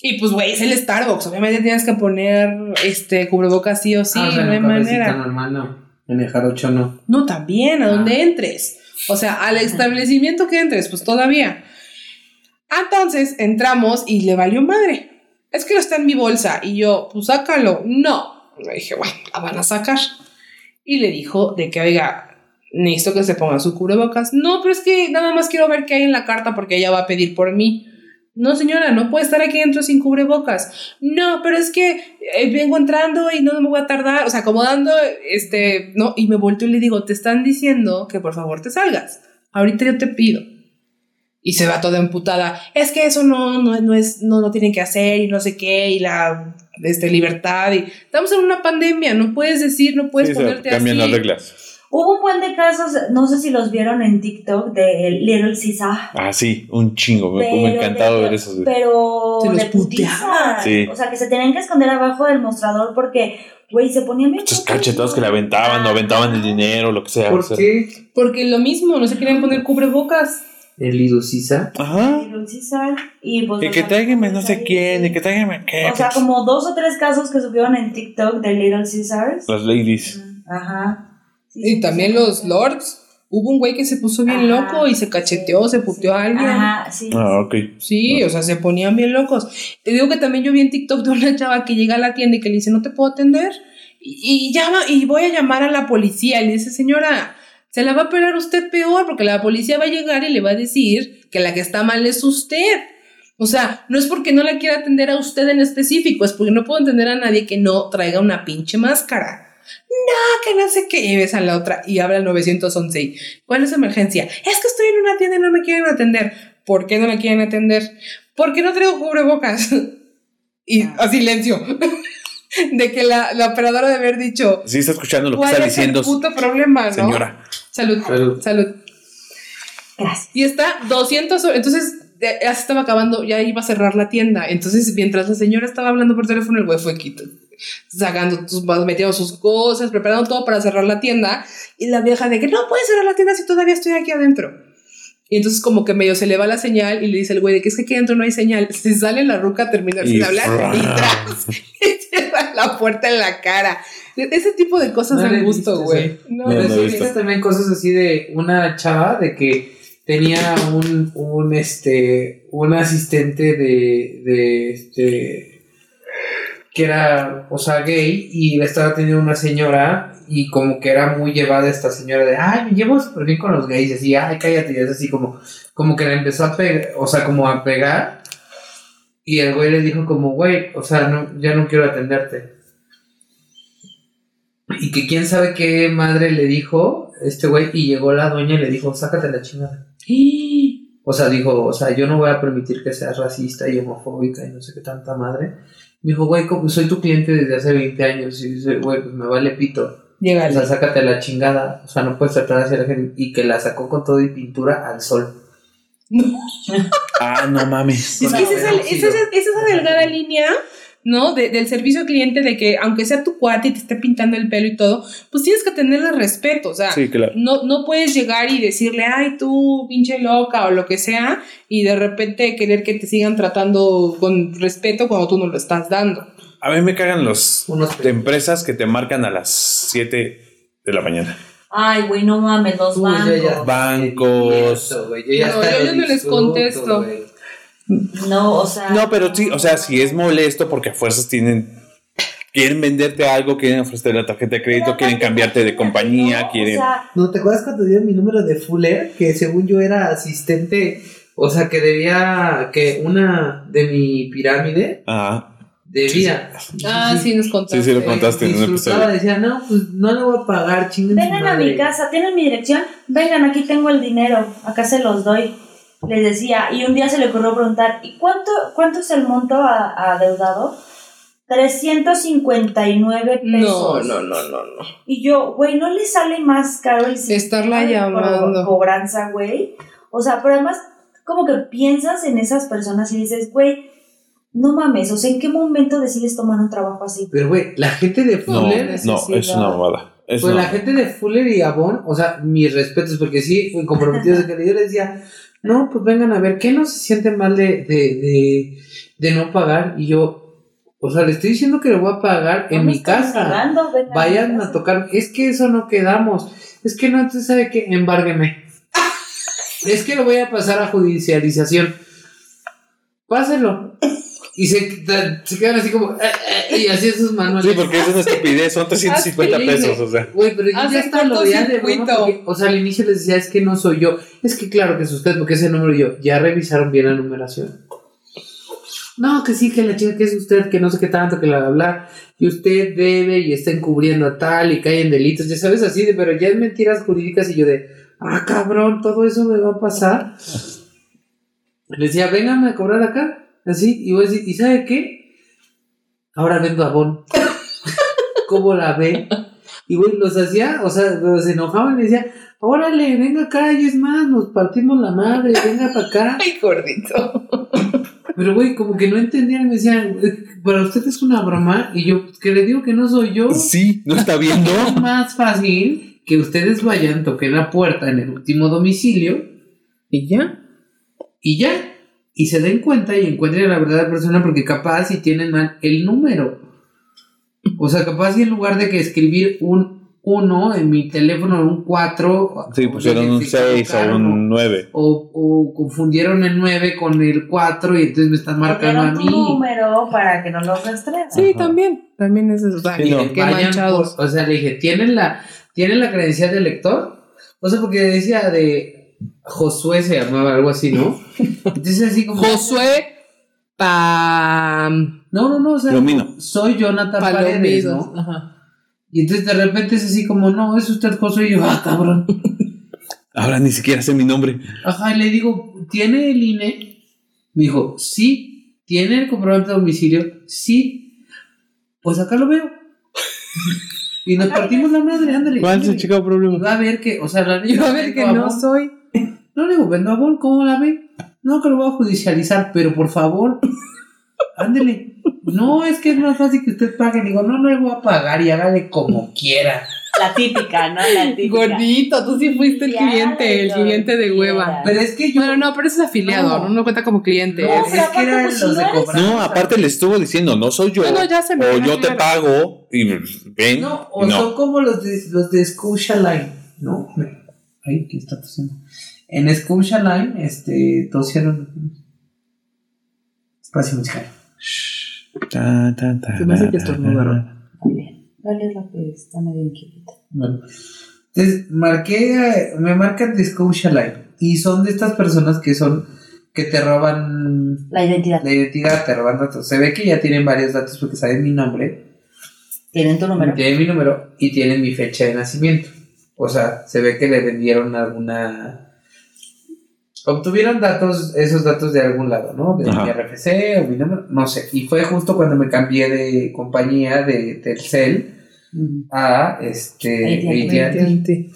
Y pues, güey, es el Starbucks. Obviamente tienes que poner este cubrebocas sí o sí, Ah, o sea, no hay manera. normal no. En el jarocho no. No, también, a Ah. donde entres. O sea, al establecimiento que entres, pues todavía. Entonces entramos y le valió madre. Es que está en mi bolsa. Y yo, pues sácalo. No. Le dije, bueno, la van a sacar. Y le dijo de que, oiga, necesito que se ponga su cubrebocas. No, pero es que nada más quiero ver qué hay en la carta porque ella va a pedir por mí. No, señora, no puede estar aquí dentro sin cubrebocas. No, pero es que eh, vengo entrando y no me voy a tardar. O sea, como dando, este, no, y me volteo y le digo, te están diciendo que por favor te salgas. Ahorita yo te pido. Y se va toda emputada. Es que eso no, no, no es, no lo tienen que hacer y no sé qué, y la este, libertad. Y estamos en una pandemia, no puedes decir, no puedes Sí, ponerte así. las reglas. Hubo un buen de casos, no sé si los vieron en TikTok, de Little Caesar. Ah, sí, un chingo. Me, me encantado de- ver esos. Pero Se los putiza. Sí. O sea, que se tenían que esconder abajo del mostrador porque, güey, se ponían bien. Muchos cachetados que le aventaban, o aventaban el dinero, lo que sea. o ¿Por sea. qué? Porque lo mismo, no se querían poner cubrebocas. El Idusisa. Ajá. Little Caesar, Y, pues, Y que tráigame no sé quién, y que tráigame qué. O sea, como dos o tres casos que subieron en TikTok de Little Caesars. Las ladies. Ajá. Sí, Y sí, también sí. los lords. Hubo un güey que se puso bien Ajá. loco y se cacheteó, se puteó a alguien. Ajá, sí. Ah, ok. Sí, o sea, se ponían bien locos. Te digo que también yo vi en TikTok de una chava que llega a la tienda y que le dice, no te puedo atender. Y, y llama, y voy a llamar a la policía. Y le dice, señora, se la va a pelar usted peor porque la policía va a llegar y le va a decir que la que está mal es usted. O sea, no es porque no la quiera atender a usted en específico, es porque no puedo entender a nadie que no traiga una pinche máscara. No, que no sé qué. Y ves a la otra y habla al 911. y, ¿Cuál es su emergencia? Es que estoy en una tienda y no me quieren atender. ¿Por qué no la quieren atender? Porque no traigo cubrebocas. Y a silencio. De que la, la operadora de haber dicho, Sí, está escuchando lo que ¿cuál está es diciendo, el puto problema, no? señora. Salud, Salud. salud. Gracias. Y está 200, ho- entonces ya se estaba acabando, ya iba a cerrar la tienda. Entonces, mientras la señora estaba hablando por teléfono, el güey fue quito, sacando, sus- metiendo sus cosas, preparando todo para cerrar la tienda. Y la vieja de que no puedes cerrar la tienda si todavía estoy aquí adentro. Y entonces como que medio se le va la señal y le dice el güey de que es que aquí adentro no hay señal. Si sale la ruca a terminar Y sin hablar y tras y cierra la puerta en la cara. Ese tipo de cosas No dan gusto, güey. No, No, Pero no sí también cosas así de una chava de que tenía un, un este un asistente de, de este que era o sea gay y le estaba teniendo una señora y como que era muy llevada esta señora de ay me llevo súper bien con los gays y así ay cállate y es así como como que le empezó a pegar o sea como a pegar y el güey le dijo como güey o sea no ya no quiero atenderte y que quién sabe qué madre le dijo este güey y llegó la dueña y le dijo, sácate la chingada. O sea, dijo, o sea, yo no voy a permitir que seas racista y homofóbica y no sé qué tanta madre. Me dijo, güey, como soy tu cliente desde hace 20 años y dice, güey, pues me vale pito. O Llega sea, sácate la chingada. O sea, no puedes tratar así a la gente. Y que la sacó con todo y pintura al sol. Ah, no mames. Es que es esa, es esa- es esa delgada línea ¿no? De- del servicio al cliente, de que aunque sea tu cuate y te esté pintando el pelo y todo, pues tienes que tenerle respeto, o sea, Sí, claro. no, no puedes llegar y decirle, ay, tú, pinche loca o lo que sea, y de repente querer que te sigan tratando con respeto cuando tú no lo estás dando. A mí me cagan los Unos de empresas que te marcan a las 7 de la mañana. Ay, güey, no mames, los Uy, yo ya- bancos. Bancos. Eso, güey, yo ya No, yo les contesto. No, o sea. No, pero sí, o sea, si es molesto porque a fuerzas tienen. Quieren venderte algo, quieren ofrecerte la tarjeta de crédito, Pero quieren cambiarte de compañía, ¿no? quieren. O sea, No, ¿te acuerdas cuando dio mi número de Fuller? Que según yo era asistente, o sea, que debía, que una de mi pirámide Ajá. Ah, debía. sí, nos contaste. Sí, sí, lo contaste en un disfrutaba, episodio. decía, no, pues no le voy a pagar, vengan a madre". mi casa, tienen mi dirección, vengan, aquí tengo el dinero, acá se los doy. Les decía, y un día se le ocurrió preguntar, ¿y cuánto, cuánto es el monto adeudado? 359 No, pesos. no, no, no, no. Y yo, güey, ¿no le sale más caro el Estarla llamando. co- cobranza, güey? O sea, pero además, como que piensas en esas personas y dices, güey, no mames, o sea, ¿en qué momento decides tomar un trabajo así? Pero, güey, la gente de No, Fuller, no, es una mamada. Es pues una la gente de Fuller y Avon, o sea, mis respetos, porque sí, fui comprometido de que yo les decía, no, pues vengan a ver, ¿qué no se siente mal de, de, de, de no pagar? Y yo, o sea, le estoy diciendo que lo voy a pagar en mi casa. Vayan a tocar. Es que eso no quedamos. Es que no, entonces sabe que embárgueme. es que lo voy a pasar a judicialización. Páselo. Y se, se quedan así como. "Eh, eh", y así sus manos. Sí, porque es una estupidez, son 350 Y le dije, pesos, o sea. Güey, pero yo ya hasta lo de porque, O sea, al inicio les decía, es que no soy yo. Es que claro que es usted, porque ese número y yo. Ya revisaron bien la numeración. No, que sí, que la chica que es usted, que no sé qué tanto, que la bla bla. Y usted debe y está encubriendo a tal y cae en delitos, ya sabes, así de, pero ya es mentiras jurídicas y yo de, ah, cabrón, todo eso me va a pasar. Le decía, véngame a cobrar acá, así, y voy a decir, ¿y sabe qué? Ahora vendo abón. ¿Cómo la ve? Y güey, los hacía, o sea, los enojaban y decía, órale, venga acá, y es más, nos partimos la madre, venga para acá. Ay, gordito. Pero güey, como que no entendían, me decían, "Eh, para usted es una broma, y yo, que le digo que no soy yo. Sí, no está viendo. Es más fácil que ustedes vayan, toquen la puerta en el último domicilio ¿Y ya? y ya. Y se den cuenta y encuentren a la verdadera persona porque capaz si tienen mal el número. O sea, capaz si en lugar de que escribir un 1 en mi teléfono, un 4. Sí, pusieron un 6 o un 9. O, o confundieron el 9 con el 4 y entonces me están marcando a mí. número para que no los rastrees. Sí, Ajá. también. También es eso. O sea, Sí, no. qué Vayan manchados. por- o sea, le dije, ¿tienen la, ¿tienen la credencial de lector? O sea, porque decía de Josué se llamaba algo así, ¿no? Entonces así como... Josué Pam. No, no, no, o sea, soy Jonathan Paredes, Palomidos. ¿no? Ajá. Y entonces de repente es así como, no, es usted Josué, y yo, ah, cabrón. Ahora ni siquiera sé mi nombre. Ajá, y le digo, ¿tiene el INE? Me dijo, sí. ¿Tiene el comprobante de domicilio? Sí. Pues acá lo veo. y nos partimos la madre, ándale. ¿Cuál es el chico Y problema? va a ver que, o sea, la Y va a ver que no soy. No le digo, vendo abón, ¿cómo la ve? No, que lo voy a judicializar, pero por favor, ándele. No, es que es más fácil que usted pague. Digo, no, no le voy a pagar y hágale como quiera. La típica, ¿no? La típica. Gordito, tú sí fuiste el Ya, cliente, el cliente de hueva. Pero es que yo. Bueno, no, pero ese es afiliado, No. no, cuenta como cliente. No, es- que eran aparte, pues, los de cobrar. No, aparte le estuvo diciendo, no soy yo. Bueno, ya se me o yo te pago y ven. No, o no. son como los de, los de Scotia Line, ¿no? Ay, ¿qué está tosiendo? En Scotia Line, este, tosieron. Espacio musical. Ta, ta, ta, Se me hace que estornudaron. ta. También. Dale es la que está medio inquieta. Bueno, entonces marqué, me marcan de Scotia Line y son de estas personas que son, que te roban La identidad. la identidad, te roban datos. Se ve que ya tienen varios datos porque saben mi nombre, Tienen tu número. tienen mi número y tienen mi fecha de nacimiento. O sea, se ve que le vendieron alguna... Obtuvieron datos, esos datos de algún lado, ¿no? De Ajá. mi RFC o mi número, no sé. Y fue justo cuando me cambié de compañía de Telcel a este AT&T. AT&T.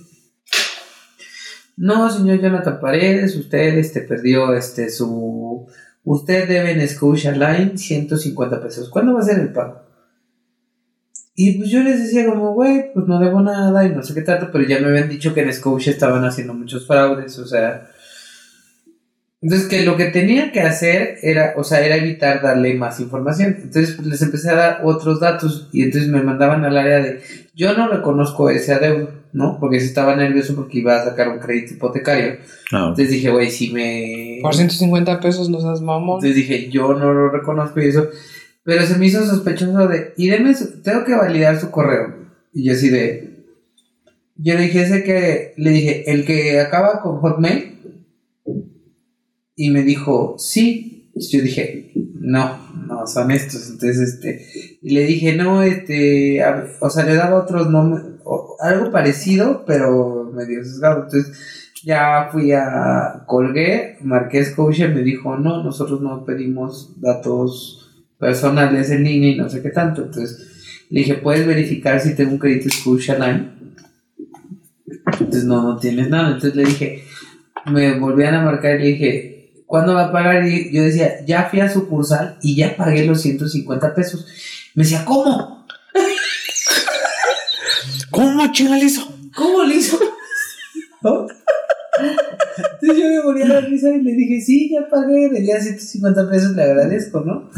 No, señor Jonathan Paredes, usted este, perdió este, su usted debe en Scotia Line 150 pesos. ¿Cuándo va a ser el pago? Y pues yo les decía como, güey, pues no debo nada y no sé qué tanto, pero ya me habían dicho que en Scotia estaban haciendo muchos fraudes, o sea... Entonces que lo que tenía que hacer era, o sea, era evitar darle más información. Entonces pues, les empecé a dar otros datos y entonces me mandaban al área de, yo no reconozco ese adeudo, ¿no? Porque si estaba nervioso porque iba a sacar un crédito hipotecario. No. Entonces dije, güey, si me... Por 150 pesos no seas mamón. Entonces dije, yo no lo reconozco y eso. Pero se me hizo sospechoso de, y deme su- tengo que validar su correo. Y yo así de, yo le dije ese que, le dije, el que acaba con Hotmail. Y me dijo, sí. Yo dije, no, no, son estos. Entonces, este, y le dije, no, este, o sea, le daba otros nombres, algo parecido, pero medio sesgado. Entonces, ya fui a colgué, marqué Scotia me dijo, no, nosotros no pedimos datos personales en línea y no sé qué tanto. Entonces le dije, ¿puedes verificar si tengo un crédito Scotia Line? Entonces no, no tienes nada. Entonces le dije, me volvían a marcar y le dije, ¿cuándo va a pagar? Y yo decía, ya fui a sucursal y ya pagué los 150 pesos. Me decía, ¿cómo? ¿Cómo chinga le hizo? ¿Cómo lo hizo? ¿No? Entonces yo me moría de risa y le dije, sí, ya pagué, debía 150 pesos, le agradezco, ¿no?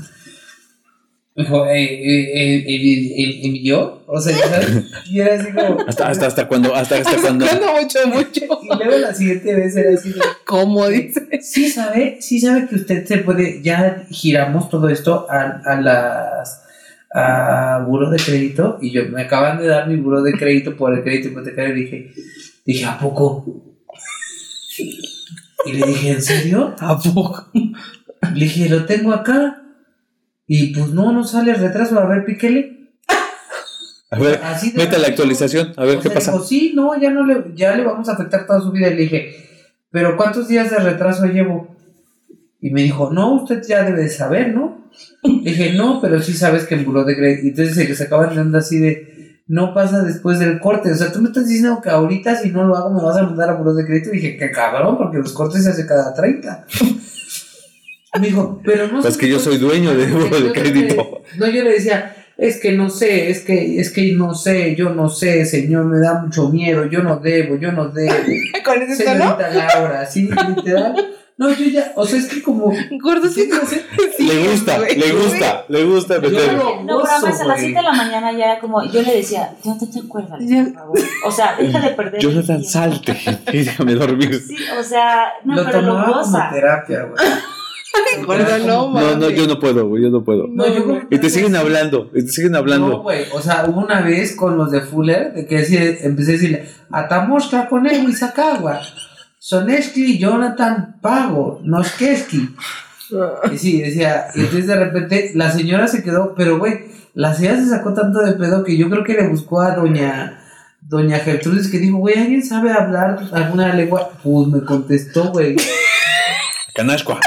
Eh, eh, eh, ¿yo? O sea, ¿sabes? Y era así como... Hasta, hasta, hasta cuando, hasta, hasta cuando. Mucho, mucho. Y luego la siguiente vez era así de, ¿Cómo dice? sí sabe, sí sabe que usted se puede, ya giramos todo esto a, a las a buro de crédito y yo me acaban de dar mi buro de crédito por el crédito hipotecario y dije, dije, ¿a poco? Y le dije, ¿en serio? ¿A poco? Le dije, lo tengo acá. Y pues no, no sale el retraso, a ver, píquele. A ver, Así de meta la actualización, a ver O qué sea, pasa. dijo, sí, no, ya no le, ya le vamos a afectar toda su vida. Y le dije, pero ¿cuántos días de retraso llevo? Y me dijo, no, usted ya debe de saber, ¿no? Le dije, no, pero sí sabes que en buró de crédito. Y entonces se, se acaban de andar así de, no pasa después del corte. O sea, tú me estás diciendo que ahorita si no lo hago me vas a mandar a buró de crédito. Y dije, qué cabrón, porque los cortes se hacen cada 30. Me dijo, pero no Pues que yo soy dueño de Yo buró de le- crédito. No, yo le decía, es que no sé, es que, es que no sé, yo no sé, señor, me da mucho miedo, yo no debo, yo no debo. ¿Con ese tono? Señorita Laura, sí, literal. No, yo ya, o sea, es que como. Gordo, sí, Sí, no le gusta, güey. le gusta, le gusta Yo meter. no- No, Gozo, bromas, a las güey. 7 de la mañana ya era como, yo le decía, Jonathan, te acuerdas, por favor. O sea, deja de perder. el Jonathan, tiempo. salte y déjame dormir. Sí, o sea, no, lo pero lo tomaba como goza. terapia, güey. No, No, no, yo no puedo, güey, yo no puedo. No, yo Y te siguen hablando, y te siguen No, hablando. güey, o sea, hubo una vez con los de Fuller, de que decía- empecé a decirle, Atamoshka con y Sakawa, Soneshki, Jonathan, Pago, Noskeski. Y sí, decía, y entonces de repente la señora se quedó, pero güey, la señora se sacó tanto de pedo que yo creo que le buscó a doña, doña Gertrudis que dijo, güey, ¿alguien sabe hablar alguna lengua? Pues me contestó, güey. Canascua.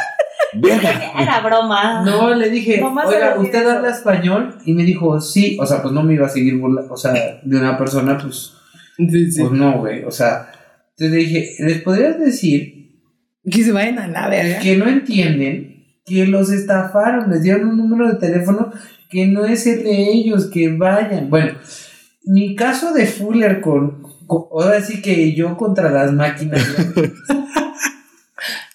Verga. Era broma. No, le dije, oiga, ¿usted habla español? Y me dijo, sí, o sea, pues no me iba a seguir burlando, o sea, de una persona, pues, Sí, sí. pues no, güey, o sea, entonces le dije, ¿les podrías decir Que se vayan a la verga. que no entienden que los estafaron, les dieron un número de teléfono que no es el de ellos, que vayan. Bueno, mi caso de Fuller con, con- ahora sí que yo contra las máquinas,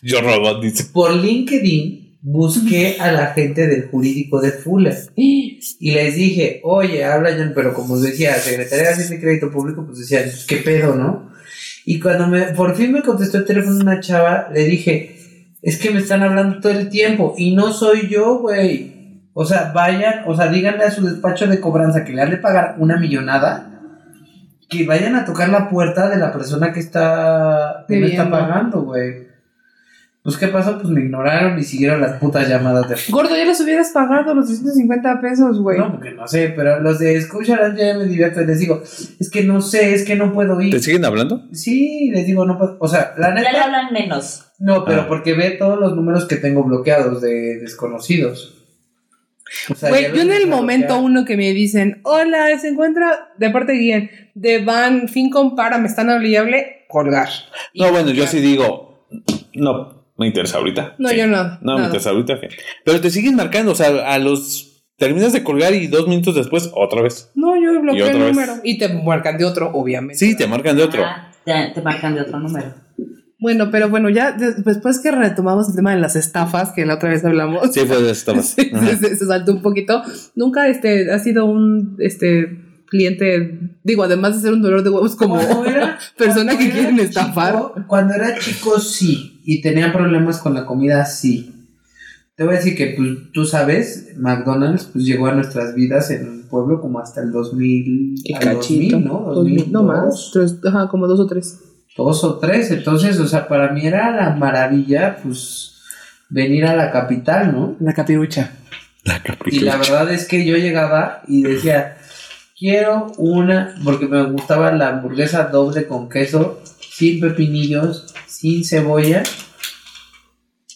Yo robot, dice. por LinkedIn busqué a la gente del jurídico de Fuller y les dije, oye, habla John, pero como decía, Secretaría de Hacienda y Crédito Público, pues decían, ¿qué pedo, no? Y cuando me, por fin me contestó el teléfono una chava, le dije, es que me están hablando todo el tiempo y no soy yo, güey. O sea, vayan, o sea, díganle a su despacho de cobranza que le han de pagar una millonada, que vayan a tocar la puerta de la persona que está, que me está pagando, güey. Pues, ¿qué pasó? Pues me ignoraron y siguieron las putas llamadas de Gordo, ya los hubieras pagado los 350 pesos, güey. no, porque no sé, pero los de Scotiabank ya me divierto y les digo, es que no sé, es que no puedo ¿Te ir. siguen hablando? Sí, les digo, no puedo. O sea, la Ya le neta. hablan menos. No, pero Ah. porque ve todos los números que tengo bloqueados de desconocidos. O sea, Güey, yo en el momento bloquear. uno que me dicen, hola, se encuentra de parte de Guillén, de Van Fincom para, me están hable, colgar. No, bueno, yo sí digo. No, me interesa ahorita. No, Sí. yo no. No, me nada. interesa ahorita. sí. Pero te siguen marcando, o sea, a los. Terminas de colgar y dos minutos después, otra vez. No, yo bloqueo el vez. número. Y te marcan de otro, obviamente. Sí, te marcan de otro. Ah, te, te marcan de otro número. Bueno, pero bueno, ya de- después que retomamos el tema de las estafas, que la otra vez hablamos. Sí, fue de se, se- se saltó un poquito. Nunca este, ha sido un este cliente, digo, además de ser un dolor de huevos como era- persona que quieren chico- estafar. Cuando era chico, sí. Y tenía problemas con la comida, sí. Te voy a decir que, pues, tú sabes, McDonald's pues llegó a nuestras vidas en un pueblo como hasta el 2000. Y al cachito. 2000, ¿no? Dos mil, no 2002, más. Tres, ajá, como dos o tres. Dos o tres. Entonces, o sea, para mí era la maravilla, pues, venir a la capital, ¿no? La capirucha. La Y la verdad es que yo llegaba y decía, quiero una, porque me gustaba la hamburguesa doble con queso, sin pepinillos, sin cebolla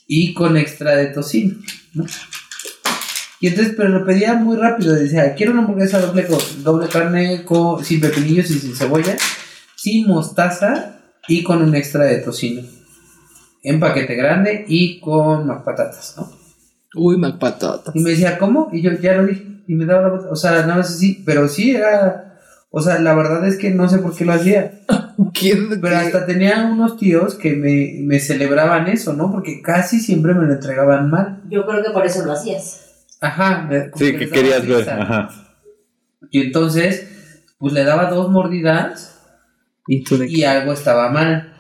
y con extra de tocino, ¿no? Y entonces, pero lo pedía muy rápido, decía, quiero una hamburguesa doble, con, doble carne con, sin pepinillos y sin cebolla, sin mostaza y con un extra de tocino. En paquete grande y con más patatas, ¿no? Uy, McPatata. Y me decía, ¿cómo? Y yo ya lo dije. Y me daba la vuelta. O sea, nada más así. Pero sí era. O sea, la verdad es que no sé por qué lo hacía. ¿Quién- Pero qué? hasta tenía unos tíos que me, me celebraban eso, ¿no? Porque casi siempre me lo entregaban mal. Yo creo que por eso lo hacías. Ajá. Sí, que querías ver. Ajá. Y entonces, pues le daba dos mordidas ¿Y tú de y algo estaba mal.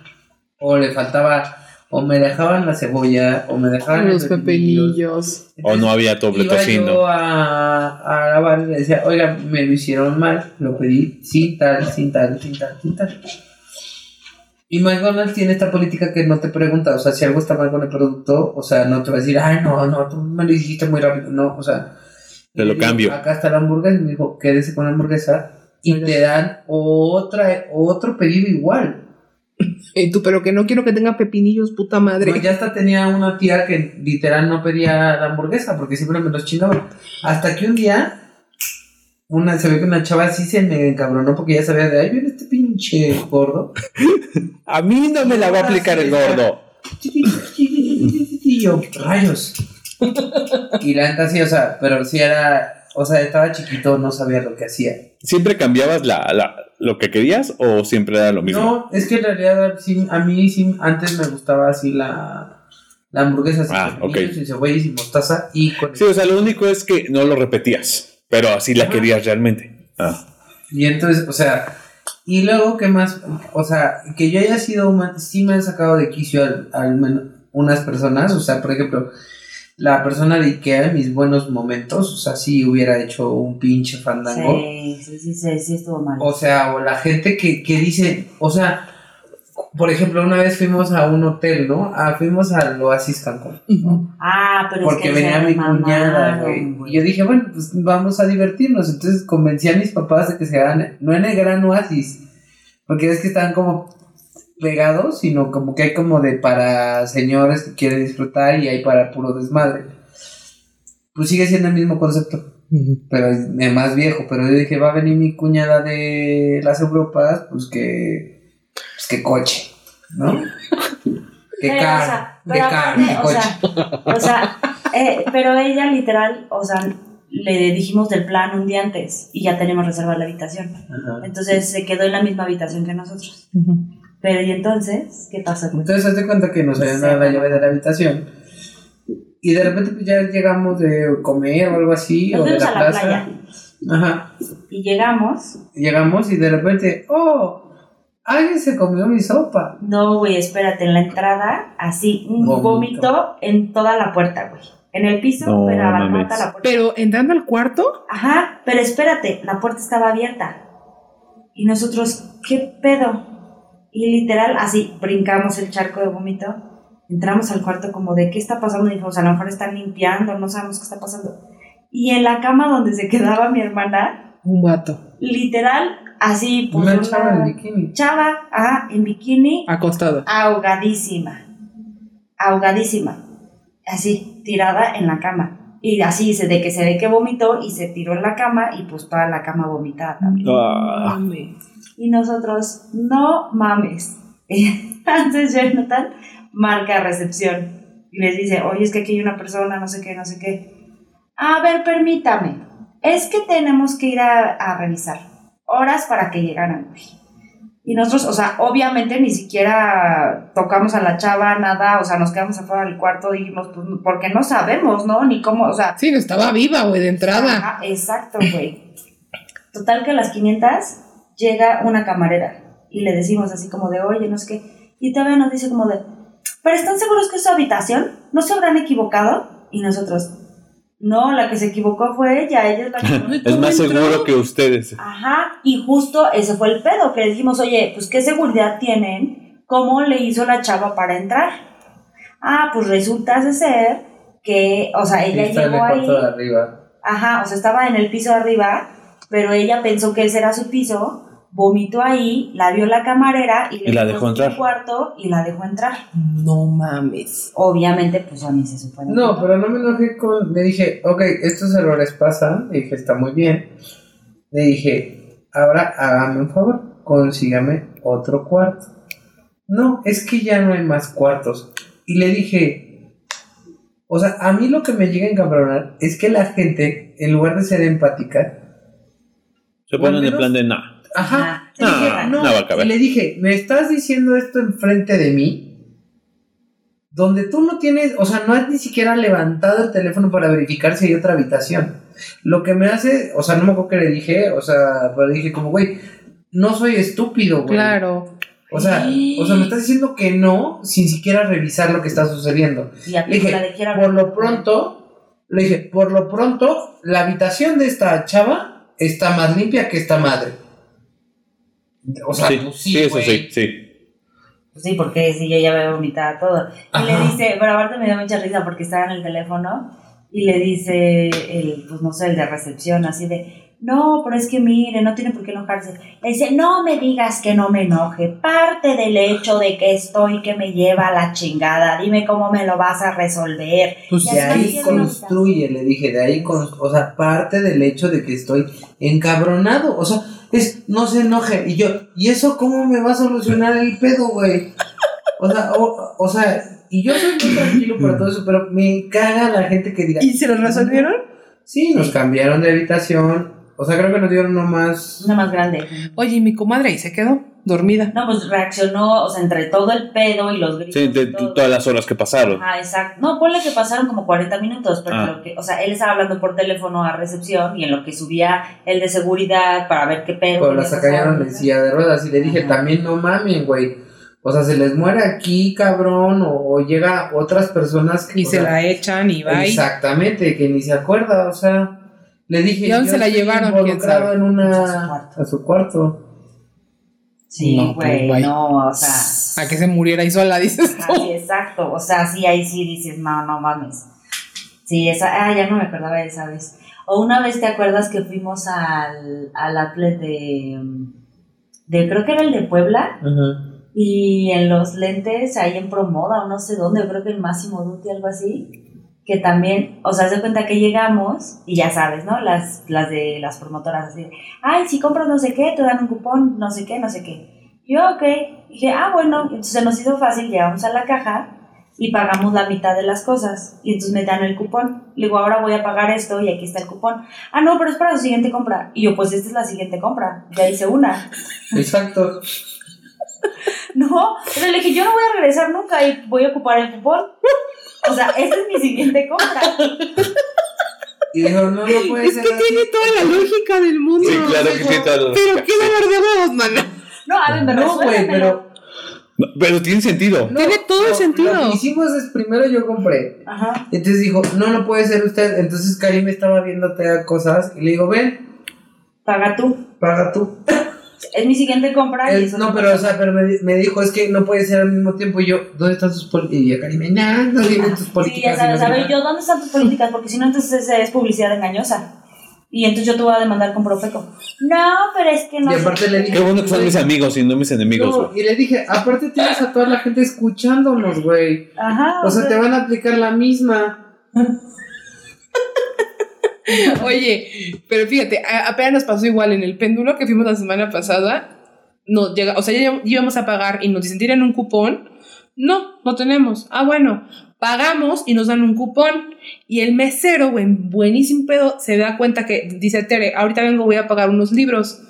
O le faltaba. O me dejaban la cebolla, o me dejaban los pepinillos. pepinillos. O no había doble Iba tocino. yo a, a lavar y le decía, oiga, me lo hicieron mal, lo pedí sin tal, sin tal, sin tal, sin tal. Y McDonald's tiene esta política que no te pregunta, o sea, si algo está mal con el producto, o sea, no te va a decir, ay, no, no, tú me lo hiciste muy rápido, no, o sea. Te lo cambio. Acá está la hamburguesa, y me dijo, quédese con la hamburguesa, y te dan otra, otro pedido igual. Y tú, pero que no quiero que tenga pepinillos, puta madre. No, ya hasta tenía una tía que literal no pedía la hamburguesa porque siempre me los chingaba. Hasta que un día, una, se ve que una chava así se me encabronó porque ya sabía de ahí viene este pinche gordo. A mí no me la va a aplicar el gordo. Y yo, rayos. Y la neta sí, o sea, pero sí era, o sea, estaba chiquito, no sabía lo que hacía. ¿Siempre cambiabas la, la- lo que querías o siempre era lo mismo? No, es que en realidad sí, a mí sí, antes me gustaba así la, la hamburguesa sin, Ah, pepinillos, ok. sin cebolla y sin mostaza y con Sí, o sea, lo único es que no lo repetías, pero así la querías realmente. Ah. Y entonces, o sea, y luego, ¿qué más? O sea, que yo haya sido humano, sí me han sacado de quicio al, al menos unas personas, o sea, por ejemplo, la persona de Ikea en mis buenos momentos, o sea, sí hubiera hecho un pinche fandango. Sí, sí, sí, sí, sí, estuvo mal. O sea, o la gente que, que dice, o sea, por ejemplo, una vez fuimos a un hotel, ¿no? Ah, fuimos al Oasis Cancún. Ah, pero Porque es que venía mi cuñada, güey. Y yo dije, bueno, pues vamos a divertirnos. Entonces convencí a mis papás de que se hagan, no en el gran oasis, porque es que están como pegados, sino como que hay como de para señores que quieren disfrutar y hay para puro desmadre. Pues sigue siendo el mismo concepto, pero es eh, más viejo. Pero yo dije, va a venir mi cuñada de las Europas, pues que, pues que coche, ¿no? Que Pero, o sea, de o coche. sea, o sea, eh, pero ella literal, o sea, le dijimos del plan un día antes y ya tenemos reservada la habitación. Ajá. Entonces se quedó en la misma habitación que nosotros. Pero ¿y entonces qué pasa? güey? Entonces, hazte cuenta que nos habían dado la llave de la habitación. Y de repente, pues ya llegamos de comer o algo así, Nos o de la a la plaza. playa Ajá. y llegamos. Llegamos y de repente, ¡oh! Alguien se comió mi sopa. No, güey, espérate, en la entrada, así, un Vómito. en toda la puerta, güey. En el piso, No pero mames. la puerta. Pero entrando al cuarto, Ajá, pero espérate, la puerta estaba abierta. Y nosotros, ¿qué pedo? Y literal, así, brincamos el charco de vómito. Entramos al cuarto como de, ¿qué está pasando? Y dijimos, a lo mejor están limpiando, no sabemos qué está pasando. Y en la cama donde se quedaba mi hermana, un vato literal, así, pues, Una una chava en bikini. chava, ajá, en bikini, acostado. ahogadísima. Ahogadísima. Así, tirada en la cama. Y así, se- de que se ve que vomitó y se tiró en la cama y pues toda la cama vomitada también. Ah. Y nosotros, no mames. Entonces Jonathan marca recepción y les dice, oye, es que aquí hay una persona, no sé qué, no sé qué. A ver, permítame. Es que tenemos que ir a, a revisar horas para que llegaran. Y nosotros, o sea, obviamente ni siquiera tocamos a la chava, nada, o sea, nos quedamos afuera del cuarto dijimos, pues, porque no sabemos, ¿no? Ni cómo, o sea, Sí, no estaba viva, güey, de entrada. Ajá, exacto, güey. Total que las 500 llega una camarera y le decimos así como de, oye, no sé qué. Y todavía nos dice como de, ¿pero están seguros que es su habitación? ¿No se habrán equivocado? Y nosotros, no, la que se equivocó fue ella, ella es la que... Es más entró? seguro que ustedes. Ajá, y justo ese fue el pedo, que le dijimos, oye, pues ¿qué seguridad tienen? ¿Cómo le hizo la chava para entrar? Ah, pues resulta de ser que, o sea, ella Está en el llegó ahí... de arriba. Ajá, o sea, estaba en el piso de arriba, pero ella pensó que ese era su piso, vomitó ahí, la vio la camarera y, le Y la dejó en entrar. su cuarto y la dejó entrar. No mames. Obviamente, pues a mí se supone. No, pero no me enojé con. Le dije, ok, estos errores pasan. Le dije, está muy bien. Le dije, ahora hágame un favor, consígame otro cuarto. No, es que ya no hay más cuartos. Y le dije, o sea, a mí lo que me llega a encabronar es que la gente, en lugar de ser empática, Se ponen en menos- plan de nah. Ajá, se No, dijeron. no, no va a caber. y le dije, ¿me estás diciendo esto enfrente de mí? Donde tú no tienes, o sea, no has ni siquiera levantado el teléfono para verificar si hay otra habitación. Lo que me hace, o sea, no me acuerdo que le dije, o sea, pero dije como, güey, no soy estúpido, güey. Claro. O sea, o sea, me estás diciendo que no sin siquiera revisar lo que está sucediendo. Y a Le dije, la por lo pronto, le dije, por lo pronto, la habitación de esta chava está más limpia que esta madre. O sea, sí, pues sí, sí, eso sí, sí. Pues sí, porque si yo ya había vomitado todo. Y Ajá. le dice, pero aparte me dio mucha risa porque estaba en el teléfono y le dice el, pues no sé, el de recepción, así de, no, pero es que mire, no tiene por qué enojarse. Le dice, no me digas que no me enoje. Parte del hecho de que estoy que me lleva a la chingada. Dime cómo me lo vas a resolver. Pues Ya De ahí construye, le dije, de ahí, con, o sea, parte del hecho de que estoy encabronado, o sea, es, no se enoje, y yo, ¿y eso cómo me va a solucionar el pedo, güey? O sea, o, o sea, y yo soy muy tranquilo para todo eso, pero me caga la gente que diga, ¿Y se lo resolvieron? sí, nos cambiaron de habitación, o sea, creo que nos dieron uno más, Una más grande. Oye, y mi comadre ahí se quedó dormida. No, pues reaccionó, o sea, entre todo el pedo y los gritos. Sí, de, todo. todas las horas que pasaron. Ah, exacto. No, ponle que pasaron como 40 minutos, pero Ah. lo que, o sea, él estaba hablando por teléfono a recepción y en lo que subía el de seguridad para ver qué pedo. pero qué la había sacaron en silla de ruedas, y le dije, Ajá. también no mamen, güey, o sea, se les muere aquí, cabrón, o, o llega otras personas que... Y se sea, la echan y va. Exactamente, que ni se acuerda, o sea, le dije. ¿Y a dónde se la llevaron? ¿Quién sabe? en A su una. cuarto. A su cuarto. Sí, No, pues, güey, güey. no, o sea. A que se muriera ahí sola, dices tú. sí, exacto. O sea, sí, ahí sí dices, no, no mames. Sí, esa, ah, ya no me acordaba de esa vez. O una vez te acuerdas que fuimos al, al outlet de, de, creo que era el de Puebla, y en los lentes ahí en Promoda o no sé dónde, creo que en Máximo Duty, algo así, que también, o sea, se cuenta que llegamos y ya sabes, ¿no? Las, las de las promotoras así, de, ay, si compras no sé qué, te dan un cupón, no sé qué, no sé qué. Yo, ok, dije, ah, bueno, entonces se nos hizo fácil, llegamos a la caja y pagamos la mitad de las cosas y entonces me dan el cupón. Le digo, ahora voy a pagar esto y aquí está el cupón. Ah, no, pero es para su siguiente compra. Y yo, pues esta es la siguiente compra, ya hice una. Exacto. No, pero le dije, yo no voy a regresar nunca y voy a ocupar el cupón. O sea, esta es mi siguiente compra. Y dijo, no, no puede Es ser que así. tiene toda la lógica del mundo. Sí, claro que tiene toda la Pero qué dolor de huevos, mana. No, a ver, me No, güey, pero. No, pero tiene sentido. no, Tiene todo el no, sentido. Lo que hicimos es primero yo compré. Ajá. Entonces dijo, no, no puede ser usted. Entonces Karim estaba viéndote cosas y le digo, ven, Paga tú. paga tú. Es mi siguiente compra. y eso no, pero, o sea, pero me, me dijo, es que no puede ser al mismo tiempo. Y yo, ¿dónde están sus políticas? Y yo, Karim, nah, no digo tus Sí, políticas. ya sabes, a ver, nada". yo, ¿dónde están tus políticas? Porque si no, entonces es publicidad engañosa. Y entonces yo te voy a demandar con Profeco. No, pero es que no. Y aparte le dije- Qué bueno que son mis amigos y no mis enemigos. No, y le dije, aparte tienes a toda la gente escuchándonos, güey. Ajá. O sea, te van a aplicar la misma. Oye, pero fíjate, apenas nos pasó igual en el péndulo que fuimos la semana pasada. Nos llega, o sea, ya íbamos a pagar y nos dicen, tienen un cupón No, no tenemos. Ah, bueno, pagamos y nos dan un cupón. Y el mesero, buen, buenísimo pedo, se da cuenta que dice Tere, ahorita vengo, voy a pagar unos libros.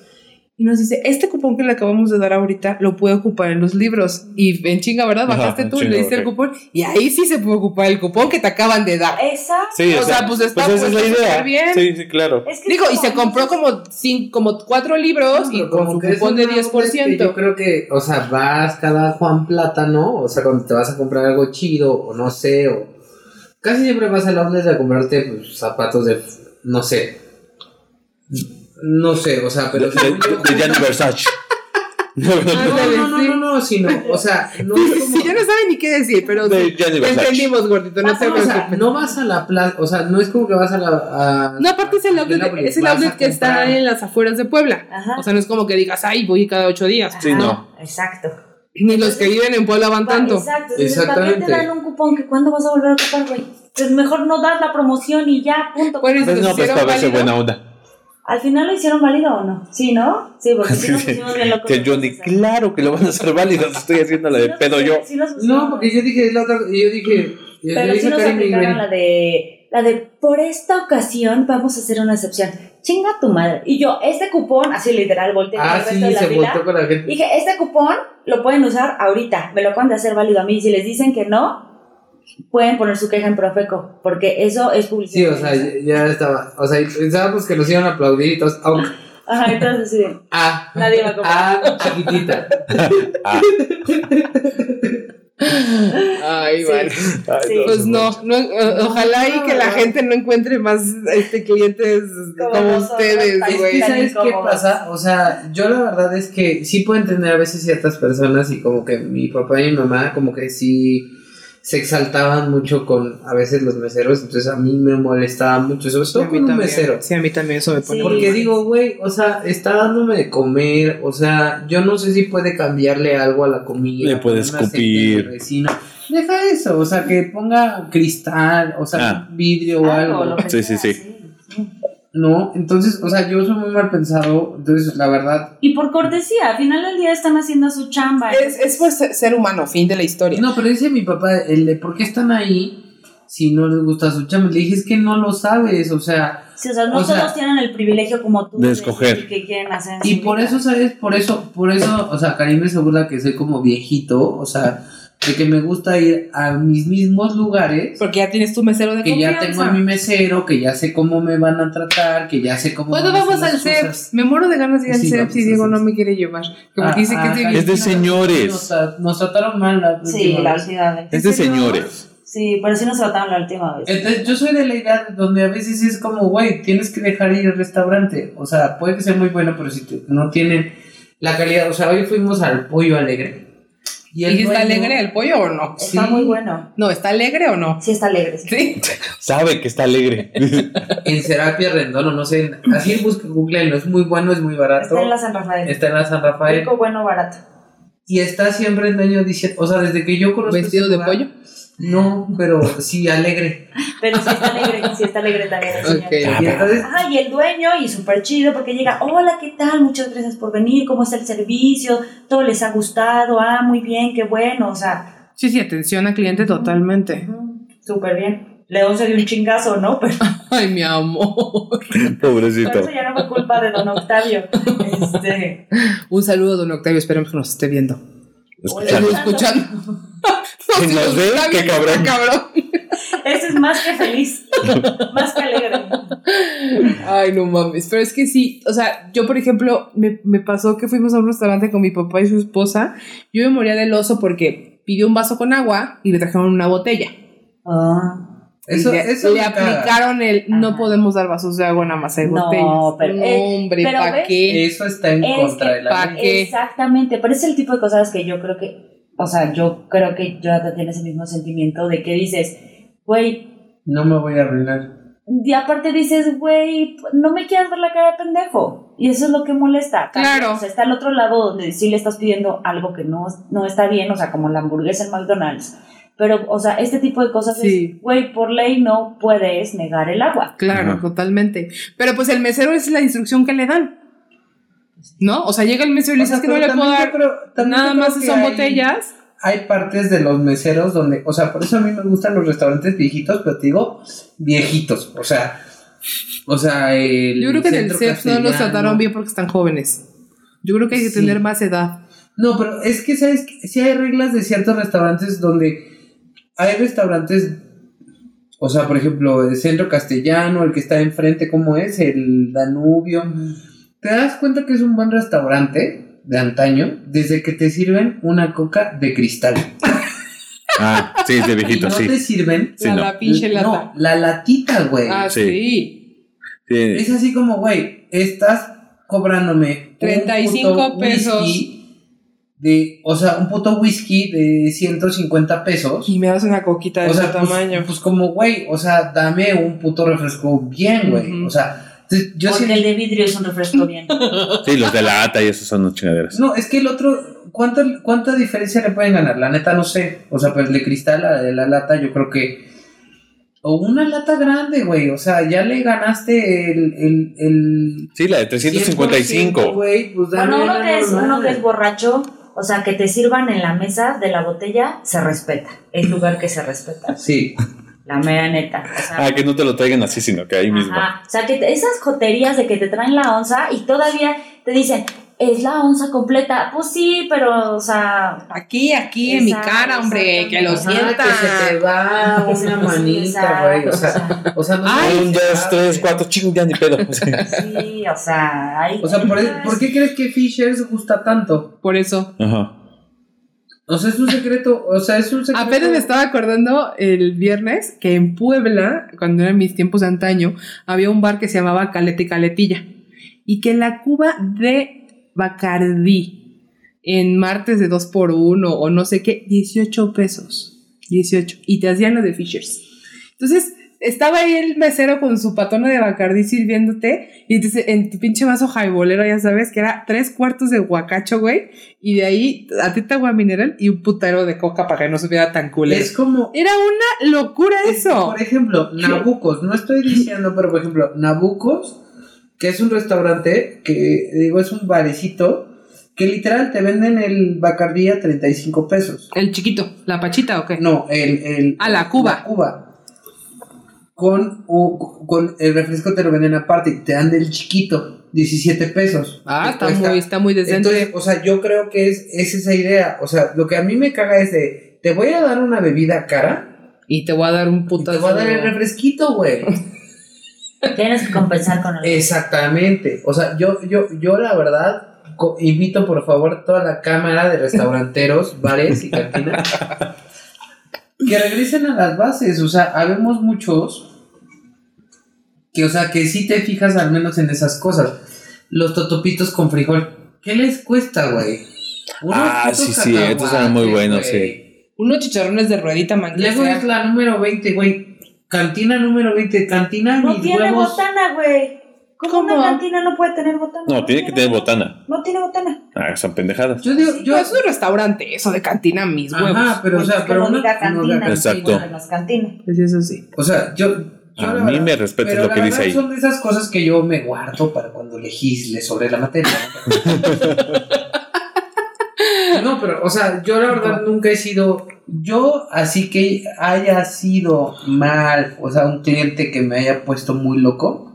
Y nos dice, este cupón que le acabamos de dar ahorita lo puede ocupar en los libros. Y en chinga, ¿verdad? Ajá, Bajaste en tú, chinga, le diste el cupón. Y ahí sí se puede ocupar el cupón que te acaban de dar. Exacto. Sí, O sea, pues está esa es la puesto idea. súper bien. Sí, sí, claro. Es que Digo, y se compró como, cinco, como cuatro libros y con es cupón de una onda que 10%. Yo creo que, o sea, vas cada Juan Plátano, o sea, cuando te vas a comprar algo chido, o no sé, o casi siempre vas al outlet a comprarte pues, zapatos de, no sé, no sé, o sea, De, pero de, yo- de Gianni Versace. no, Ándale, no, no, no, no, sino, o sea, no es como... Sí, yo no sabe ni qué decir, pero De entendimos, gordito, no Ah, te No, o sea, no vas a la plaza, o sea, no es como que vas a la... a- No, aparte es el outlet, es el outlet que está en las afueras de Puebla. Ajá. O sea, no es como que digas, ay, voy cada ocho días. Sí, no. Exacto. Ni los que viven en Puebla van tanto. Exacto. Entonces, ¿para qué te Exactamente. dan un cupón que cuándo vas a volver a ocupar, güey? Pues mejor no das la promoción y ya, punto. Pues no, pues ¿Hicieron para verse válido? buena onda. Al final lo hicieron válido o no? Sí, ¿no? Sí, porque sí nos pusimos bien locos. Que Johnny, claro que lo van a hacer válido. Estoy haciendo la sí de pedo yo. sí No, porque yo dije, la otra, yo dije... yo Pero sí dije a nos aplicaron la de, la de, por esta ocasión vamos a hacer una excepción. Chinga tu madre. Y yo, este cupón, así literal, volteé Ah, el resto sí, de la se fila. volteó con la gente. Dije, este cupón lo pueden usar ahorita, me lo acaban de hacer válido a mí. Si les dicen que no, pueden poner su queja en Profeco, porque eso es Sí, publicidad. o sea, ya, estaba. O sea, pensábamos que nos iban a aplaudir y todos. Ajá, entonces sí. Ah, Nadie va a comprar. ah, chiquitita. Ah, Ay, Sí. vale. ay, Sí. Pues no, no, ojalá y que la gente no encuentre más este, clientes Como como, ustedes, güey. ¿sabes qué pasa? O sea, yo la verdad es que sí pueden tener a veces ciertas personas y como que mi papá y mi mamá como que sí se exaltaban mucho con a veces los meseros, entonces a mí me molestaba mucho, sobre todo a mí con un también. mesero. Sí, a mí también eso me pone. Sí. Porque digo, güey, o sea, está dándome de comer, o sea, yo no sé si puede cambiarle algo a la comida. Le puede escupir. de resina. Deja eso, o sea, que ponga cristal, o sea, Ah. vidrio o Algo, algo. que Sí, sí, sí. No, entonces, o sea, yo soy muy mal pensado, entonces la verdad. Y por cortesía, al final del día están haciendo su chamba. Es, es por ser ser humano, fin de la historia. No, pero dice mi papá, el de por qué están ahí si no les gusta su chamba. Le dije, es que no lo sabes, o sea, Sí, o sea, no o sea, todos tienen el privilegio como tú de escoger. qué quieren hacer. y por vida. eso, ¿sabes? Por eso, por eso, o sea, Karim se burla que soy como viejito, o sea, de que me gusta ir a mis mismos lugares. Porque ya tienes tu mesero de Que ya confianza. tengo a mi mesero, que ya sé cómo me van a tratar, que ya sé cómo. ¿Cuándo van a vamos hacer al CEPS? Me muero de ganas de ir al Sí, CEPS y Diego no me quiere llevar. Como Ah, que dice que ah, es de Karim, Es de señores. Nos, nos trataron mal la Sí, última la vez. última vez. Es de señores. Sí, pero sí nos trataron la última vez. Entonces, yo soy de la idea donde a veces es como, güey, tienes que dejar ir al restaurante. O sea, puede que sea muy bueno, pero si te- no tienen la calidad. O sea, hoy fuimos al Pollo Alegre. ¿Y el está alegre el pollo o no? Está sí. muy bueno. No, ¿está alegre o no? Sí, está alegre. sí. Sí. Sabe que está alegre. En Serapia Rendón, o no sé. Así busca Google, no es muy bueno, es muy barato. Está en la San Rafael. Está en la San Rafael. Rico, bueno, barato. Y está siempre el dueño diciendo, o sea, desde que yo conozco. ¿Vestido ese de pollo? No, pero sí alegre. Pero sí está alegre, sí está alegre también el señor. Ok. Y entonces, Ajá, y el dueño, y súper chido, porque llega, hola, ¿qué tal? Muchas gracias por venir, ¿cómo está el servicio? ¿Todo les ha gustado? Ah, muy bien, qué bueno, o sea, Sí, sí, atención al cliente totalmente. ujú, súper bien. León se dio un chingazo, ¿no? Pero Ay, mi amor. pero Pobrecito. eso ya no fue culpa de don Octavio. Este, Un saludo, don Octavio. Esperemos que nos esté viendo. Escuchando. Escuchando. Si nos ve, qué cabrón. cabrón. ese es más que feliz, más que alegre. Ay, no mames. Pero es que sí, o sea, yo, por ejemplo, me, me pasó que fuimos a un restaurante con mi papá y su esposa. Yo me moría del oso porque pidió un vaso con agua y le trajeron una botella. Ah, eso, Y le, eso le aplicaron el no Ajá. podemos dar vasos de agua, nada más hay No, botellas. pero- no, eh, hombre, pero ¿para qué? Eso está en Es contra que de la ley. Exactamente, pero es el tipo de cosas que yo creo que, o sea, yo creo que Jonathan tiene ese mismo sentimiento de que dices, güey, No me voy a arruinar. y aparte dices, güey, no me quieras ver la cara de pendejo. Y eso es lo que molesta. Claro. O sea, está al otro lado donde sí le estás pidiendo algo que no, no está bien, o sea, como la hamburguesa en McDonald's. Pero, o sea, este tipo de cosas Sí. es, güey, por ley no puedes negar el agua. Claro, Ajá. totalmente. Pero pues el mesero es la instrucción que le dan. ¿No? O sea, llega el mesero y le dices que no le puedo dar creo- nada más son hay- botellas. hay partes de los meseros donde, o sea, por eso a mí me gustan los restaurantes viejitos, pero te digo viejitos, o sea, o sea, el Yo creo que en el CEPS no los trataron bien porque están jóvenes. Yo creo que hay que Sí. tener más edad. No, pero es que, ¿sabes? Si hay reglas de ciertos restaurantes donde hay restaurantes, o sea, por ejemplo, el centro castellano, el que está enfrente, ¿cómo es? El Danubio. Te das cuenta que es un buen restaurante de antaño desde que te sirven una coca de cristal. Ah, sí, de Y viejito, no sí. te sirven Sí, la, no. la pinche lata. No, la latita, güey. ah, Sí. Es así como, güey, estás cobrándome un 35 puto pesos. whisky De, o sea, un puto whisky de 150 pesos. Y me das una coquita de O sea, ese pues, tamaño. pues como, güey, o sea, dame un puto refresco bien, güey. O sea, yo Porque sí. el de vidrio es un refresco bien. Sí, los de lata y esos son unas chingaderas. No, es que el otro, ¿cuánta, ¿cuánta diferencia le pueden ganar? La neta no sé. O sea, pues el de cristal, la de la lata, yo creo que. O una lata grande, güey. O sea, ya le ganaste el. el, el Sí, la de 100%, 355. güey, pues dame Bueno, uno la que, es, uno que es borracho, o sea, que te sirvan en la mesa de la botella, se respeta. Es lugar que se respeta. Sí. La mera neta. O sea, Ah, que no te lo traigan así, sino que ahí mismo. Ajá. O sea, que te- esas joterías de que te traen la onza y todavía te dicen, es la onza completa. Pues sí, pero, o sea. Aquí, aquí, en mi cara, hombre, que lo sienta. Que se te va una manita, güey. O sea, o sea, no Ay, Un, dos, tres, cuatro, ching, ya ni pedo. Sí. Sí, o sea, hay. O sea, ¿por, ¿por qué crees que Fishers gusta tanto? Por eso. Ajá. O sea, es un secreto. O sea, es un secreto. Apenas me estaba acordando el viernes que en Puebla, cuando eran mis tiempos de antaño, había un bar que se llamaba Caleta y Caletilla. Y que la cuba de Bacardí en martes de 2 por 1 o no sé qué, 18 pesos. 18. Y te hacían lo de Fishers. Entonces, estaba ahí el mesero con su patona de Bacardí sirviéndote. Y entonces, en tu pinche vaso jaibolero, ya sabes, que era tres cuartos de guacacho, güey. Y de ahí, a ti agua mineral y un putero de coca para que no supiera tan culero. Es como. Era una locura es- eso. Por ejemplo, Nabucos. No estoy diciendo, pero por ejemplo, Nabucos, que es un restaurante, que digo, es un barecito, que literal te venden el Bacardí a 35 pesos. El chiquito, la pachita o qué? No, el. el Ah, la Cuba. La Cuba. Con, o- con el refresco te lo venden aparte y te dan del chiquito, 17 pesos. Ah, está cuesta- muy, está muy decente. Entonces, o sea, yo creo que es, es esa idea. O sea, lo que a mí me caga es de, te voy a dar una bebida cara y te voy a dar un y putazo. te voy a dar el refresquito, güey. Tienes que compensar con el. Exactamente. O sea, yo, yo, yo la verdad invito por favor toda la cámara de restauranteros, bares y cantinas que regresen a las bases. O sea, habemos muchos que, o sea, que sí te fijas al menos en esas cosas. Los totopitos con frijol. ¿Qué les cuesta, güey? Unos Ah, sí, sí, estos eran muy buenos, güey. Unos chicharrones de ruedita manquesa. Luego es la número 20, güey. Cantina número 20. Cantina No mis tiene huevos. botana, güey. ¿Cómo, ¿Cómo? una cantina no puede tener botana? No, tiene que tener botana. No tiene botana. Ah, son pendejadas. Yo digo, Yo, yo, es un restaurante, eso de cantina, mis huevos. Ajá, pero o Pues sea, pero no una, cantina. no, Exacto. En las cantinas. Pues eso sí. O sea, yo. yo A mí verdad- me respetas pero lo que dice ahí. Son de esas cosas que yo me guardo para cuando legisle sobre la materia. ¿no? No, pero, o sea, yo la verdad nunca he sido. Yo, así que haya sido mal, o sea, un cliente que me haya puesto muy loco.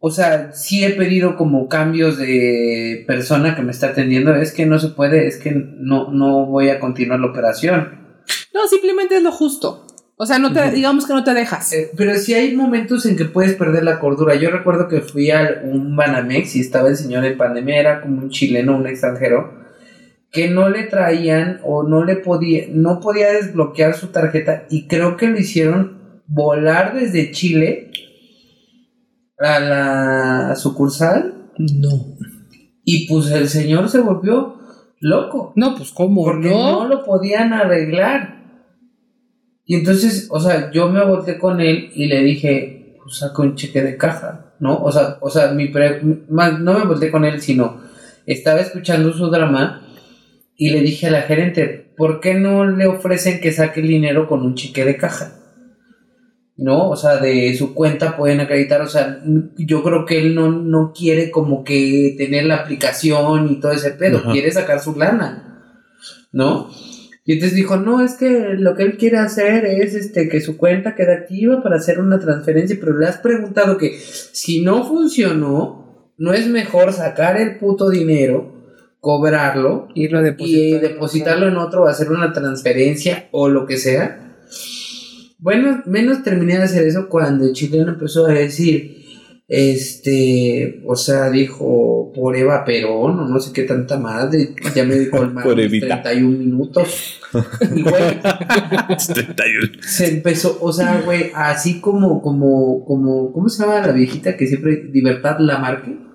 O sea, sí he pedido como cambios de persona que me está atendiendo. Es que no se puede, es que no, no voy a continuar la operación. No, simplemente es lo justo. O sea, no te, digamos que no te dejas. Eh, pero sí hay momentos en que puedes perder la cordura. Yo recuerdo que fui a un Banamex y estaba el señor en pandemia, era como un chileno, un extranjero, que no le traían o no le podía, no podía desbloquear su tarjeta y creo que lo hicieron volar desde Chile a la sucursal No. y pues el señor se volvió loco. No, pues cómo, Porque no? ¿no? lo podían arreglar. Y entonces, o sea, yo me volteé con él y le dije, pues saca un cheque de caja, ¿no? O sea, o sea, mi pre- más, no me volteé con él, sino estaba escuchando su drama y le dije a la gerente, ¿por qué no le ofrecen que saque el dinero con un cheque de caja? ¿no? O sea, de su cuenta pueden acreditar, o sea, yo creo que él no, no quiere como que tener la aplicación y todo ese pedo, Ajá. quiere sacar su lana, ¿no? Y entonces dijo, no, es que lo que él quiere hacer es este que su cuenta quede activa para hacer una transferencia, pero le has preguntado que si no funcionó, no es mejor sacar el puto dinero, cobrarlo Y lo y depositar. depositarlo en otro hacer una transferencia o lo que sea. Bueno, menos terminé de hacer eso cuando el chileno empezó a decir, este, o sea, dijo por Eva Perón o no sé qué tanta madre, ya me dijo el Por Evita. 31 minutos. Y güey, 71. se empezó, o sea, güey, así como, como, como, ¿cómo se llama la viejita que siempre, Libertad Lamarque?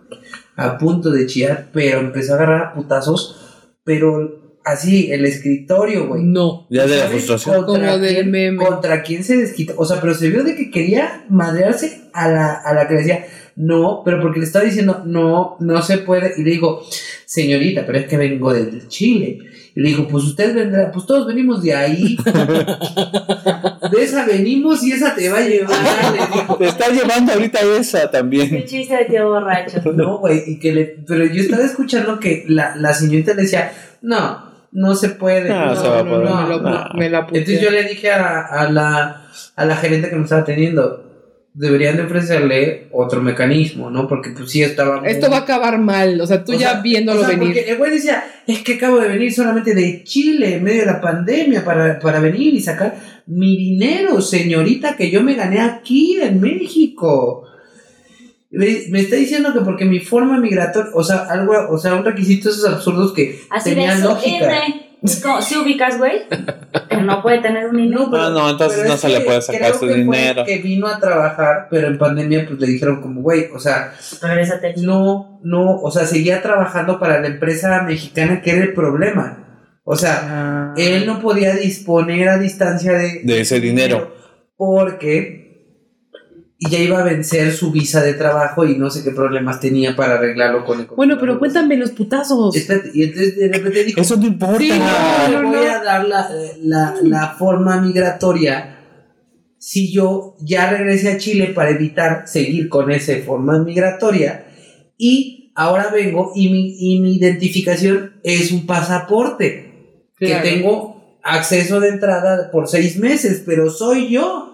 A punto de chillar, pero empezó a agarrar a putazos, pero así, el escritorio, güey. No. Ya de la ¿Sabes frustración. Contra Como del quién, meme. Contra quién se desquitó. O sea, pero se vio de que quería madrearse a la, a la que le decía, no, pero porque le estaba diciendo, no, no se puede. Y le digo, señorita, pero es que vengo del Chile. Y le digo, pues usted vendrá, pues todos venimos de ahí. de esa venimos y esa te va a llevar. le. Te está llevando ahorita esa Qué también. chiste de tío borracho. No, güey, y que le, pero yo estaba escuchando que la, la señorita le decía, no, no se puede. No, no, se va a no, poder. no, me, lo, No. me la Entonces yo le dije a, a la, a la gerente que me estaba atendiendo, deberían de ofrecerle otro mecanismo, ¿no? Porque pues sí estaba... muy- Esto va a acabar mal. O sea, tú o ya sea, viéndolo o sea, venir. Porque el güey decía, es que acabo de venir solamente de Chile en medio de la pandemia para, para venir y sacar mi dinero, señorita, que yo me gané aquí en México. Me está diciendo que porque mi forma migratoria, o sea, algo, o sea, un requisito esos absurdos que Así de tenían lógica. Es como, si ubicas, güey, que no puede tener un INE. No, pero- Ah, no, entonces pero no se le puede sacar creo su que fue dinero. que vino a trabajar, pero en pandemia pues le dijeron como, güey, o sea, no, no, o sea, seguía trabajando para la empresa mexicana que era el problema. O sea, Ah. él no podía disponer a distancia de, De ese dinero. porque ya iba a vencer su visa de trabajo y no sé qué problemas tenía para arreglarlo con el Bueno, pero cuéntame los putazos. Espérate, y entonces de repente dijo, Eso no importa. Sí, no, no, le voy a dar la, la, la forma migratoria si yo ya regresé a Chile para evitar seguir con esa forma migratoria y ahora vengo y mi, y mi identificación es un pasaporte Claro. que tengo acceso de entrada por seis meses, pero soy yo.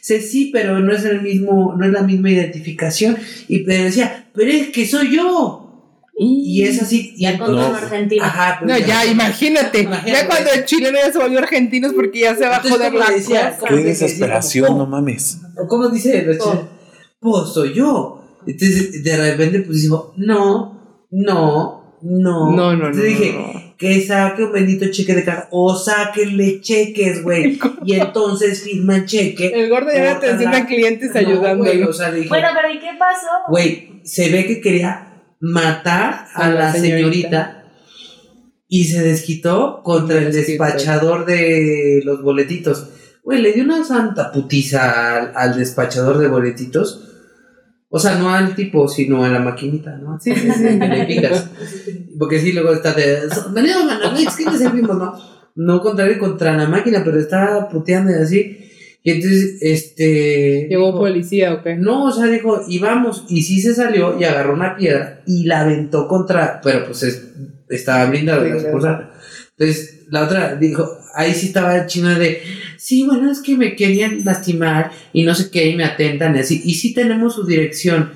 Sé, sí, pero no es el mismo, no es la misma identificación. Y pero decía, pero es que soy yo. Y es así. Y Ya con No. argentino. Ajá, pero No, ya, imagínate. Imagínate. Ya cuando el chileno ya se volvió argentino es porque ya se va a joder la decía, cosa. Qué decía, desesperación, no mames. ¿Cómo, dice los Oh. chilenos? Pues soy yo. Entonces, de repente, pues dijo, no, no, no. No, no, no. Entonces dije, no. Que saque un bendito cheque de caja. O sáquenle cheques, güey. y entonces firman cheque. El gordo ya Ojalá. atención a clientes No, güey, ayudándolo. o sea, dije, Bueno, pero ¿y qué pasó? güey, se ve que quería matar a, A la, señorita. señorita. y se desquitó contra el despachador de los boletitos. Güey, le dio una santa putiza al, al despachador de boletitos. O sea, no al tipo, sino a la maquinita, ¿no? Sí, sí, sí. Que le picas. Porque sí, luego está de. Venimos, Manamix, ¿qué le servimos, no? No contra él, contra la máquina, pero estaba puteando y así. Y entonces, este. Llegó dijo, policía o qué. no, o sea, dijo, y vamos, y sí se salió y agarró una piedra y la aventó contra, pero pues es- estaba blindado Sí, esposa. Entonces, la otra dijo, ahí sí estaba el chino de, sí, bueno, es que me querían lastimar y no sé qué, y me atentan y así, y sí tenemos su dirección.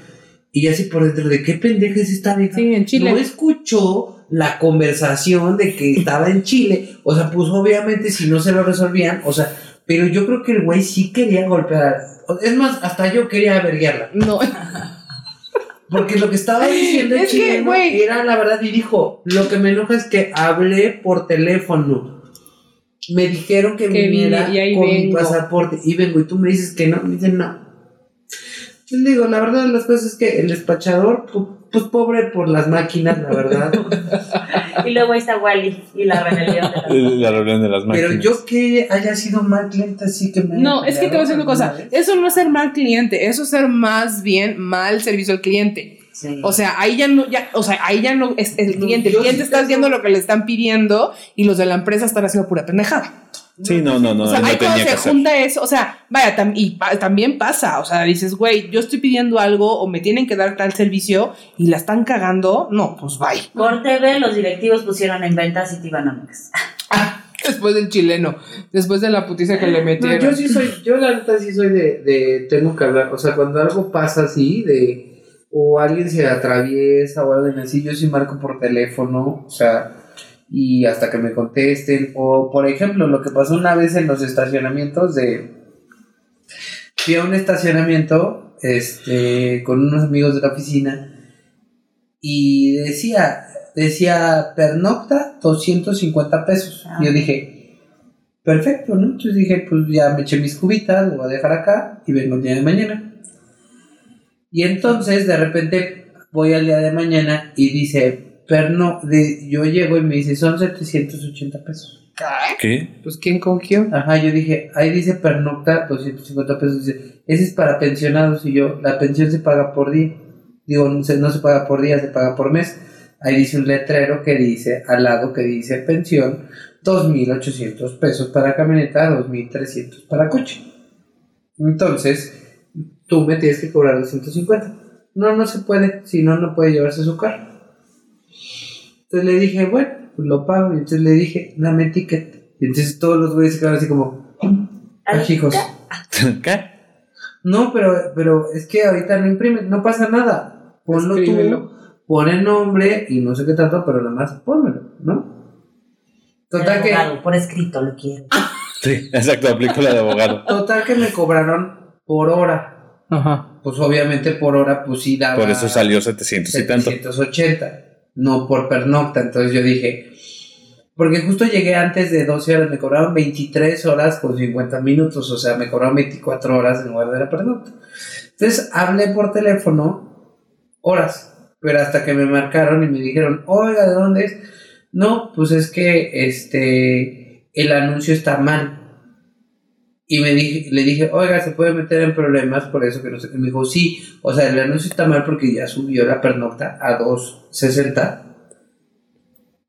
Y así por dentro de qué pendeja es esta vieja. Sí, en Chile. No escuchó la conversación de que estaba en Chile. O sea, pues obviamente si no se lo resolvían, o sea, pero yo creo que el güey sí quería golpear. Es más, hasta yo quería averguiarla. No. Porque lo que estaba diciendo el Es chileno güey. era la verdad y dijo, lo que me enoja es que hablé por teléfono. Me dijeron que, Que viniera vine y ahí con mi vengo. pasaporte y vengo y tú me dices que no, me dicen no. Yo digo, la verdad de las cosas es que el despachador, pu- pues pobre por las máquinas, la verdad. Y luego ahí está Wally y la rebelión de la... La reunión de las máquinas. Pero yo que haya sido mal cliente así que me... No, es que te voy a decir una cosa. vez. Eso no es ser mal cliente, eso es ser más bien mal servicio al cliente. Sí. O sea, ahí ya no, ya, o sea, ahí ya no es el No, cliente. El cliente sí está haciendo lo que le están pidiendo y los de la empresa están haciendo pura pendejada. Sí, no, no, no, o sea, no cuando tenía que se hacer. junta eso, o sea, vaya, tam- y pa- también pasa, o sea, dices, güey, yo estoy pidiendo algo o me tienen que dar tal servicio y la están cagando, no, pues bye. Por TV los directivos pusieron en venta Citibanamex. Después del chileno, después de la putiza que le No, metieron. yo sí soy, yo la neta sí soy de, de, tengo que hablar, o sea, cuando algo pasa así, de, o alguien se atraviesa o algo así, yo sí marco por teléfono, o sea, y hasta que me contesten, o por ejemplo, lo que pasó una vez en los estacionamientos de, fui a un estacionamiento, este, con unos amigos de la oficina, y decía, decía, pernocta 250 pesos, Ah. y yo dije, Perfecto, ¿no? Entonces dije, pues ya me eché mis cubitas, lo voy a dejar acá y vengo el día de mañana. Y entonces de repente voy al día de mañana y dice, perno, de, yo llego y me dice, son 780 pesos. ¿Qué? Pues, ¿quién cogió? Ajá, yo dije, ahí dice pernocta, 250 pesos. Dice, ese es para pensionados y yo, la pensión se paga por día. Digo, no se, no se paga por día, se paga por mes. Ahí dice un letrero que dice, al lado que dice pensión, 2.800 pesos para camioneta, 2.300 para coche. Entonces, tú me tienes que cobrar 250. No, no se puede, si no, no puede llevarse su carro. Entonces le dije, bueno, pues lo pago. Y entonces le dije, dame ticket. Y entonces todos los güeyes se quedaron así como, ay, hijos. ¿Qué? No, pero, pero es que ahorita no imprime, no pasa nada. Ponlo Escríbelo. tú, pon el nombre y no sé qué tanto, pero nada más pónmelo, ¿no? Total que, Abogado, por escrito lo quiero. Sí, exacto, aplico la de abogado. total que me cobraron por hora. Ajá. Pues obviamente por hora, pues sí daba. Por eso salió 700 y tanto. 780, no por pernocta. Entonces yo dije, porque justo llegué antes de 12 horas, me cobraron 23 horas con 50 minutos, o sea, me cobraron 24 horas en lugar de la pernocta. Entonces hablé por teléfono horas, pero hasta que me marcaron y me dijeron, oiga, ¿de dónde es? No, pues es que este, el anuncio está mal. Y me dije, le dije, oiga, se puede meter en problemas por eso que no sé. Y me dijo, sí, o sea, el anuncio está mal porque ya subió la pernocta a 2.60.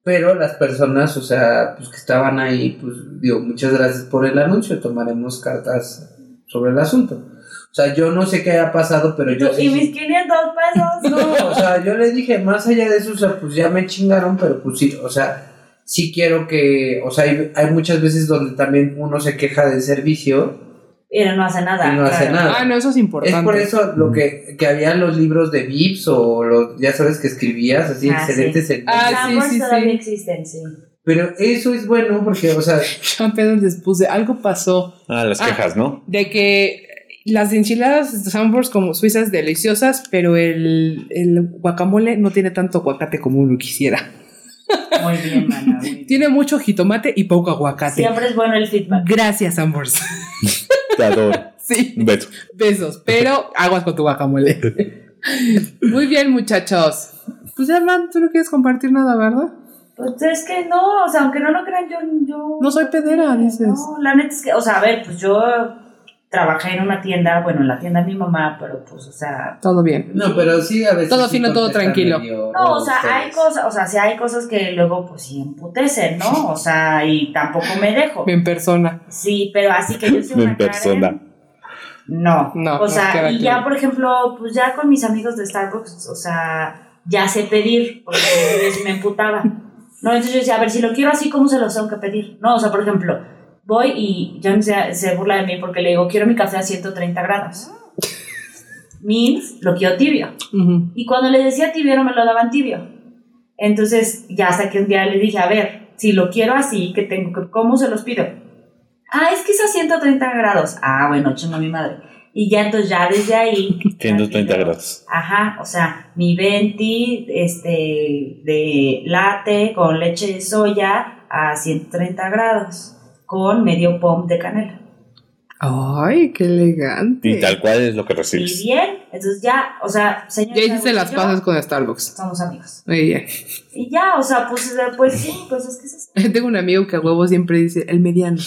Pero las personas, o sea, pues que estaban ahí, pues digo, muchas gracias por el anuncio, tomaremos cartas sobre el asunto. O sea, yo no sé qué haya pasado, pero yo... y mis 500 pesos. no, o sea, yo le dije, más allá de eso, o sea, pues ya me chingaron, pero pues sí, o sea, sí quiero que, o sea, hay, hay muchas veces donde también uno se queja del servicio Y no hace nada. y no hace nada. Ah, no, eso es importante. Es por eso lo que, que había los libros de Vips o los, ya sabes que escribías así Ah, excelentes en- Ah, sí, sí, todavía sí. existen, sí. Pero eso es bueno porque, o sea, Yo apenas les puse, algo pasó Ah, las Ah. quejas, ¿no? de que las enchiladas de Sanborns como suizas deliciosas, pero el, el guacamole no tiene tanto aguacate como uno quisiera. Muy bien, mana. Tiene mucho jitomate y poco aguacate. Siempre es bueno el feedback. Gracias, Sanborns. Te adoro. sí, Un beso. besos, pero aguas con tu guacamole. Muy bien, muchachos. Pues ya, man, tú no quieres compartir nada, ¿verdad? Pues es que no, o sea, aunque no lo crean, yo. yo No soy pedera, dices. No, la neta es que, o sea, a ver, pues yo trabajé en una tienda, bueno, en la tienda de mi mamá, pero pues, o sea. Todo bien. no, pero sí a veces. Todo sí fino, todo tranquilo. No, o sea, ustedes. hay cosas, o sea, sí hay cosas que luego, pues sí emputecen, ¿no? O sea, y tampoco me dejo. En persona. Sí, pero así que yo soy En una Karen, persona. No, No, o sea, y claro. ya, por ejemplo, pues ya con mis amigos de Starbucks, o sea, ya sé pedir, porque me emputaba. No, entonces yo decía, a ver, si lo quiero así, ¿cómo se los tengo que pedir? No, o sea, por ejemplo, voy y ya se, se burla de mí porque le digo, quiero mi café a 130 grados. Means, lo quiero tibio. Y cuando le decía tibio, no me lo daban tibio. Entonces, ya hasta que un día le dije, a ver, si lo quiero así, que tengo que, ¿cómo se los pido? Ah, es que es a 130 grados. Ah, bueno, chingo mi madre. Y ya entonces ya desde ahí. ya 130 pido- grados. Ajá, o sea, mi 20 este, de latte con leche de soya a 130 grados, con medio pom de canela. Ay, qué elegante. Y tal cual es lo que Y recibes. bien, entonces ya, o sea, señor. Ya hiciste las pasas con Starbucks. Somos amigos. Muy bien. Y ya, o sea, pues, eh, pues sí, pues es que es eso. Tengo un amigo que a huevo siempre dice el mediano.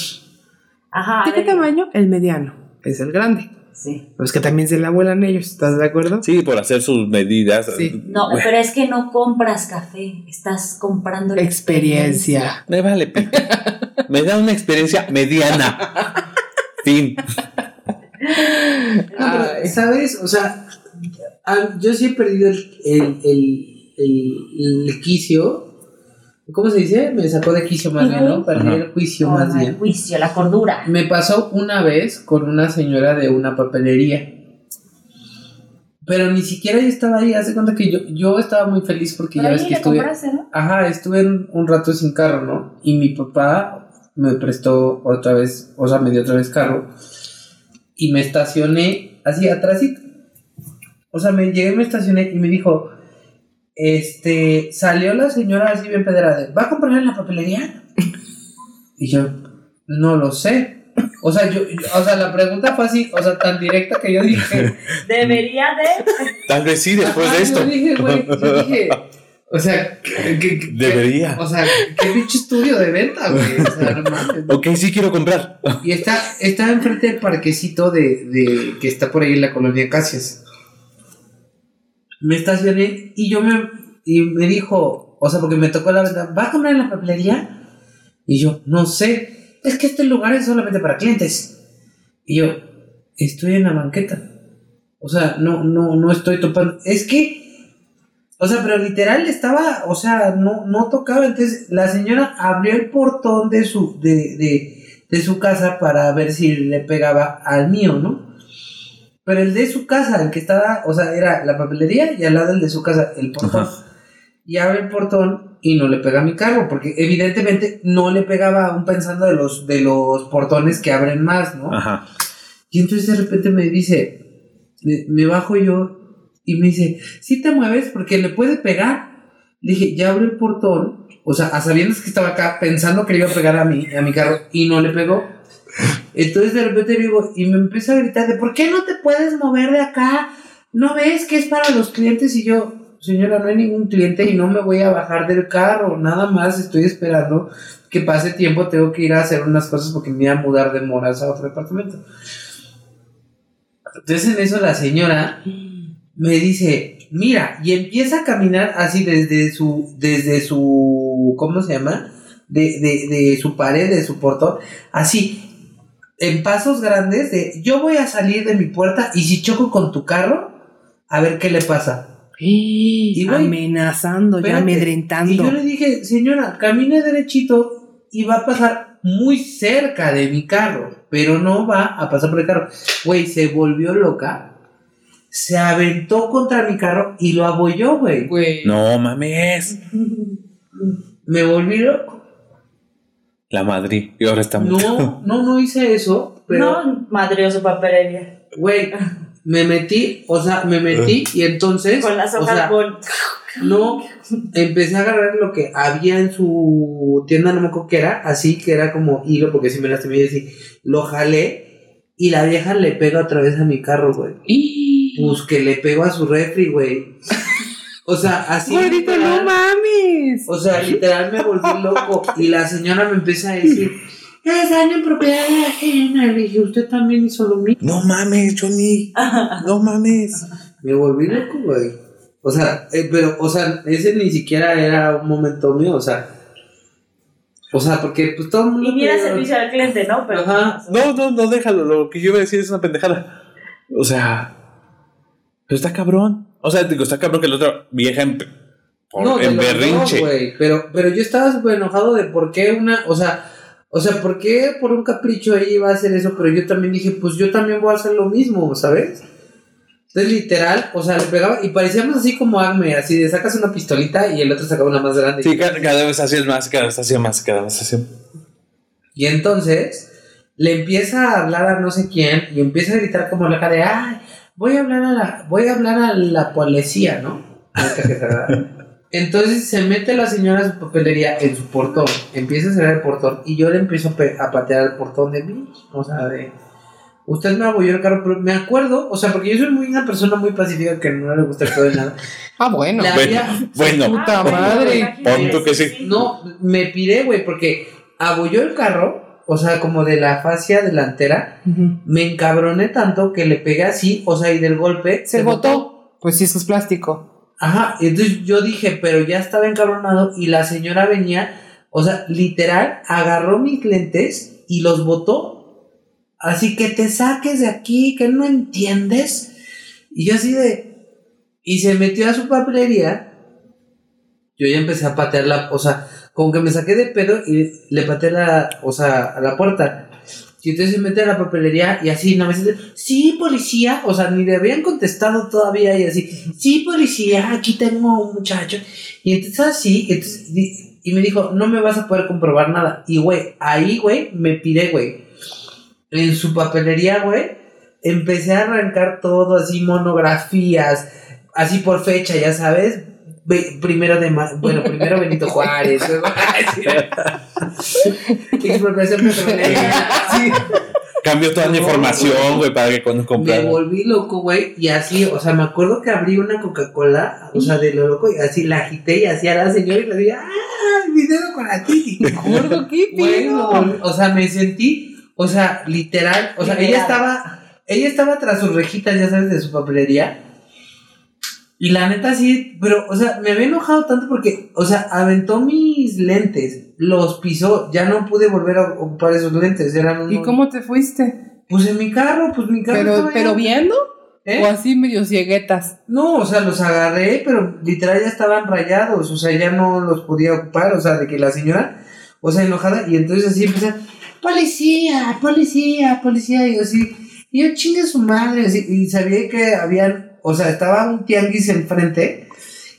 Ajá. ¿De qué tamaño? El mediano. Es el grande. Sí. Pero es que también se la vuelan ellos, ¿estás de acuerdo? Sí, por hacer sus medidas. Sí. No, Bueno, pero es que no compras café, estás comprando la Experiencia. Me vale. Me da una experiencia mediana. fin. No, pero, Ay. ¿sabes? O sea, yo sí he perdido el, el, el, el- el quicio ¿Cómo se dice? Me sacó de quicio más bien, ¿no? Perdí el juicio más el bien. juicio, la cordura. Me pasó una vez con una señora de una papelería. Pero ni siquiera yo estaba ahí. Hace cuenta que yo, yo estaba muy feliz porque Pero ya ves que estuve. compraste, ¿no? Ajá, estuve un rato sin carro, ¿no? Y mi papá me prestó otra vez, o sea, me dio otra vez carro. Y me estacioné así atrásito. O sea, me llegué, me estacioné y me dijo, este, salió la señora así bien pedera de, ¿va a comprar en la papelería? Y yo, no lo sé. O sea, yo, yo- o sea, la pregunta fue así, o sea, tan directa que yo dije, Debería de. Tal vez sí, después Ajá, de esto. Yo dije, güey, yo dije, o sea, que- que- Debería. O sea, qué pinche estudio de venta, güey. O sea, no mames. Ok, sí quiero comprar. Y está, está enfrente del parquecito de, de que está por ahí en la colonia Casias. Me estacioné y yo me, y me dijo, o sea, porque me tocó la venta, ¿va a comprar en la papelería? Y yo, no sé, es que este lugar es solamente para clientes. Y yo, estoy en la banqueta. O sea, no, no, no estoy topando. Es que, o sea, pero literal estaba, o sea, no, no tocaba. Entonces la señora abrió el portón de su, de, de, de su casa para ver si le pegaba al mío, ¿no? Pero el de su casa, el que estaba, o sea, era la papelería y al lado el de su casa, el portón. Ajá. Y abre el portón y no le pega a mi carro, porque evidentemente no le pegaba aún pensando de los, de los portones que abren más, ¿no? Ajá. Y entonces de repente me dice, me, me bajo yo y me dice, si te mueves porque le puede pegar. Le dije, ya abre el portón, o sea, a sabiendas que estaba acá pensando que le iba a pegar a mí, a mi carro y no le pegó. Entonces de repente digo, y me empieza a gritar de, ¿por qué no te puedes mover de acá? ¿No ves que es para los clientes? Y yo, señora, no hay ningún cliente y no me voy a bajar del carro, nada más estoy esperando que pase tiempo, tengo que ir a hacer unas cosas porque me voy a mudar de moras a otro departamento. Entonces en eso la señora me dice, mira, y empieza a caminar así desde su, desde su, ¿cómo se llama? De, de, de su pared, de su portón, así, en pasos grandes de, yo voy a salir de mi puerta y si choco con tu carro, a ver qué le pasa. Y amenazando, ya amedrentando. Y yo le dije, señora, camine derechito y va a pasar muy cerca de mi carro, pero no va a pasar por el carro. Güey, se volvió loca, se aventó contra mi carro y lo abolló, güey. Güey. No mames. Me volví loco. La Madrid. Y ahora está No, no, no hice eso, pero, No, madreó su papelería. güey, me metí, o sea, me metí y entonces, Con las o hojas sea, bol- No, empecé a agarrar lo que había en su tienda, no me acuerdo qué era, así que era como hilo, porque si me lastimé y así, lo jalé y la vieja le pega otra vez a mi carro, güey. Y... Pues que le pegó a su refri, güey. O sea, así. Güerito, no literal, mames. o sea, literal me volví loco y la señora me empieza a decir, es daño en propiedad ajena. Le dije, usted también hizo lo mismo. No mames, Johnny. No mames. Me volví loco, güey. O sea, eh, pero, o sea, ese ni siquiera era un momento mío, o sea. O sea, porque pues todo el mundo. Y mira servicio al cliente, ¿no? Pero Ajá. No, no, no, déjalo. Lo que yo iba a decir es una pendejada. O sea. Pero está cabrón. O sea, digo, está cabrón que la otra vieja en, por- No, en berrinche. güey. Pero, pero yo estaba súper enojado de por qué una. O sea, o sea, por qué por un capricho ella iba a hacer eso, pero yo también dije, pues yo también voy a hacer lo mismo, ¿sabes? Entonces, literal, o sea, le pegaba y parecíamos así como Agme, así de sacas una pistolita y el otro sacaba una más grande. sí, cada, cada vez hacías más, cada vez hacía más, cada vez hacía Y entonces le empieza a hablar a no sé quién y empieza a gritar como loca de ay, voy a hablar a la, voy a hablar a la policía, ¿no? Ahorita que se da. Entonces se mete la señora a su papelería en su portón, empieza a cerrar el portón y yo le empiezo a, patear el portón de mí, o sea, de usted me abolló el carro, pero me acuerdo, o sea, porque yo soy muy una persona muy pacífica que no le gusta el todo de nada. Ah, bueno. La Bueno. Puta Ah, madre. Pon tú que sí. No, me piré, güey, porque abolló el carro, o sea, como de la fascia delantera, me encabroné tanto que le pegué así, o sea, y del golpe Se botó. Pues sí, eso es plástico. Ajá, entonces yo dije, pero ya estaba encabronado y la señora venía, o sea, literal, agarró mis lentes y los botó. Así que te saques de aquí, que no entiendes. Y yo así de... Y se metió a su papelería. Yo ya empecé a patear la... O sea, como que me saqué de pedo y le pateé la, o sea, a la puerta. Y entonces se mete a la papelería y así, no me dice, sí, policía, o sea, ni le habían contestado todavía y así, sí, policía, aquí tengo un muchacho. Y entonces así, entonces, y me dijo, no me vas a poder comprobar nada. Y güey, ahí, güey, me piré, güey. En su papelería, güey, empecé a arrancar todo así, monografías, así por fecha, ya sabes. Primero de ma- bueno, primero Benito Juárez, expropiación petrolera. Sí. Cambió toda No, información, güey, para que cuando Me comprara. volví loco, güey, y así, o sea, me acuerdo que abrí una Coca-Cola, o sea, de lo loco, y así la agité y así a la señora y le dije, ¡ah! Mi dedo con la titi. Gordo, qué pido. o sea, me sentí, o sea, literal, o sea, ella Liberada. estaba, ella estaba tras sus rejitas, ya sabes, de su papelería. Y la neta sí, pero, o sea, me había enojado tanto porque, o sea, aventó mis lentes, los pisó, ya no pude volver a ocupar esos lentes, eran unos... ¿Y cómo te fuiste? Pues en mi carro, pues mi carro ¿Pero, estaba pero viendo? ¿Eh? ¿O así medio cieguetas? No, o sea, los agarré, pero literal ya estaban rayados, o sea, ya no los podía ocupar, o sea, de que la señora, o sea, enojada, y entonces así empecé, policía, policía, policía, y yo así, y yo chingue su madre, así, y sabía que habían, o sea, estaba un tianguis enfrente,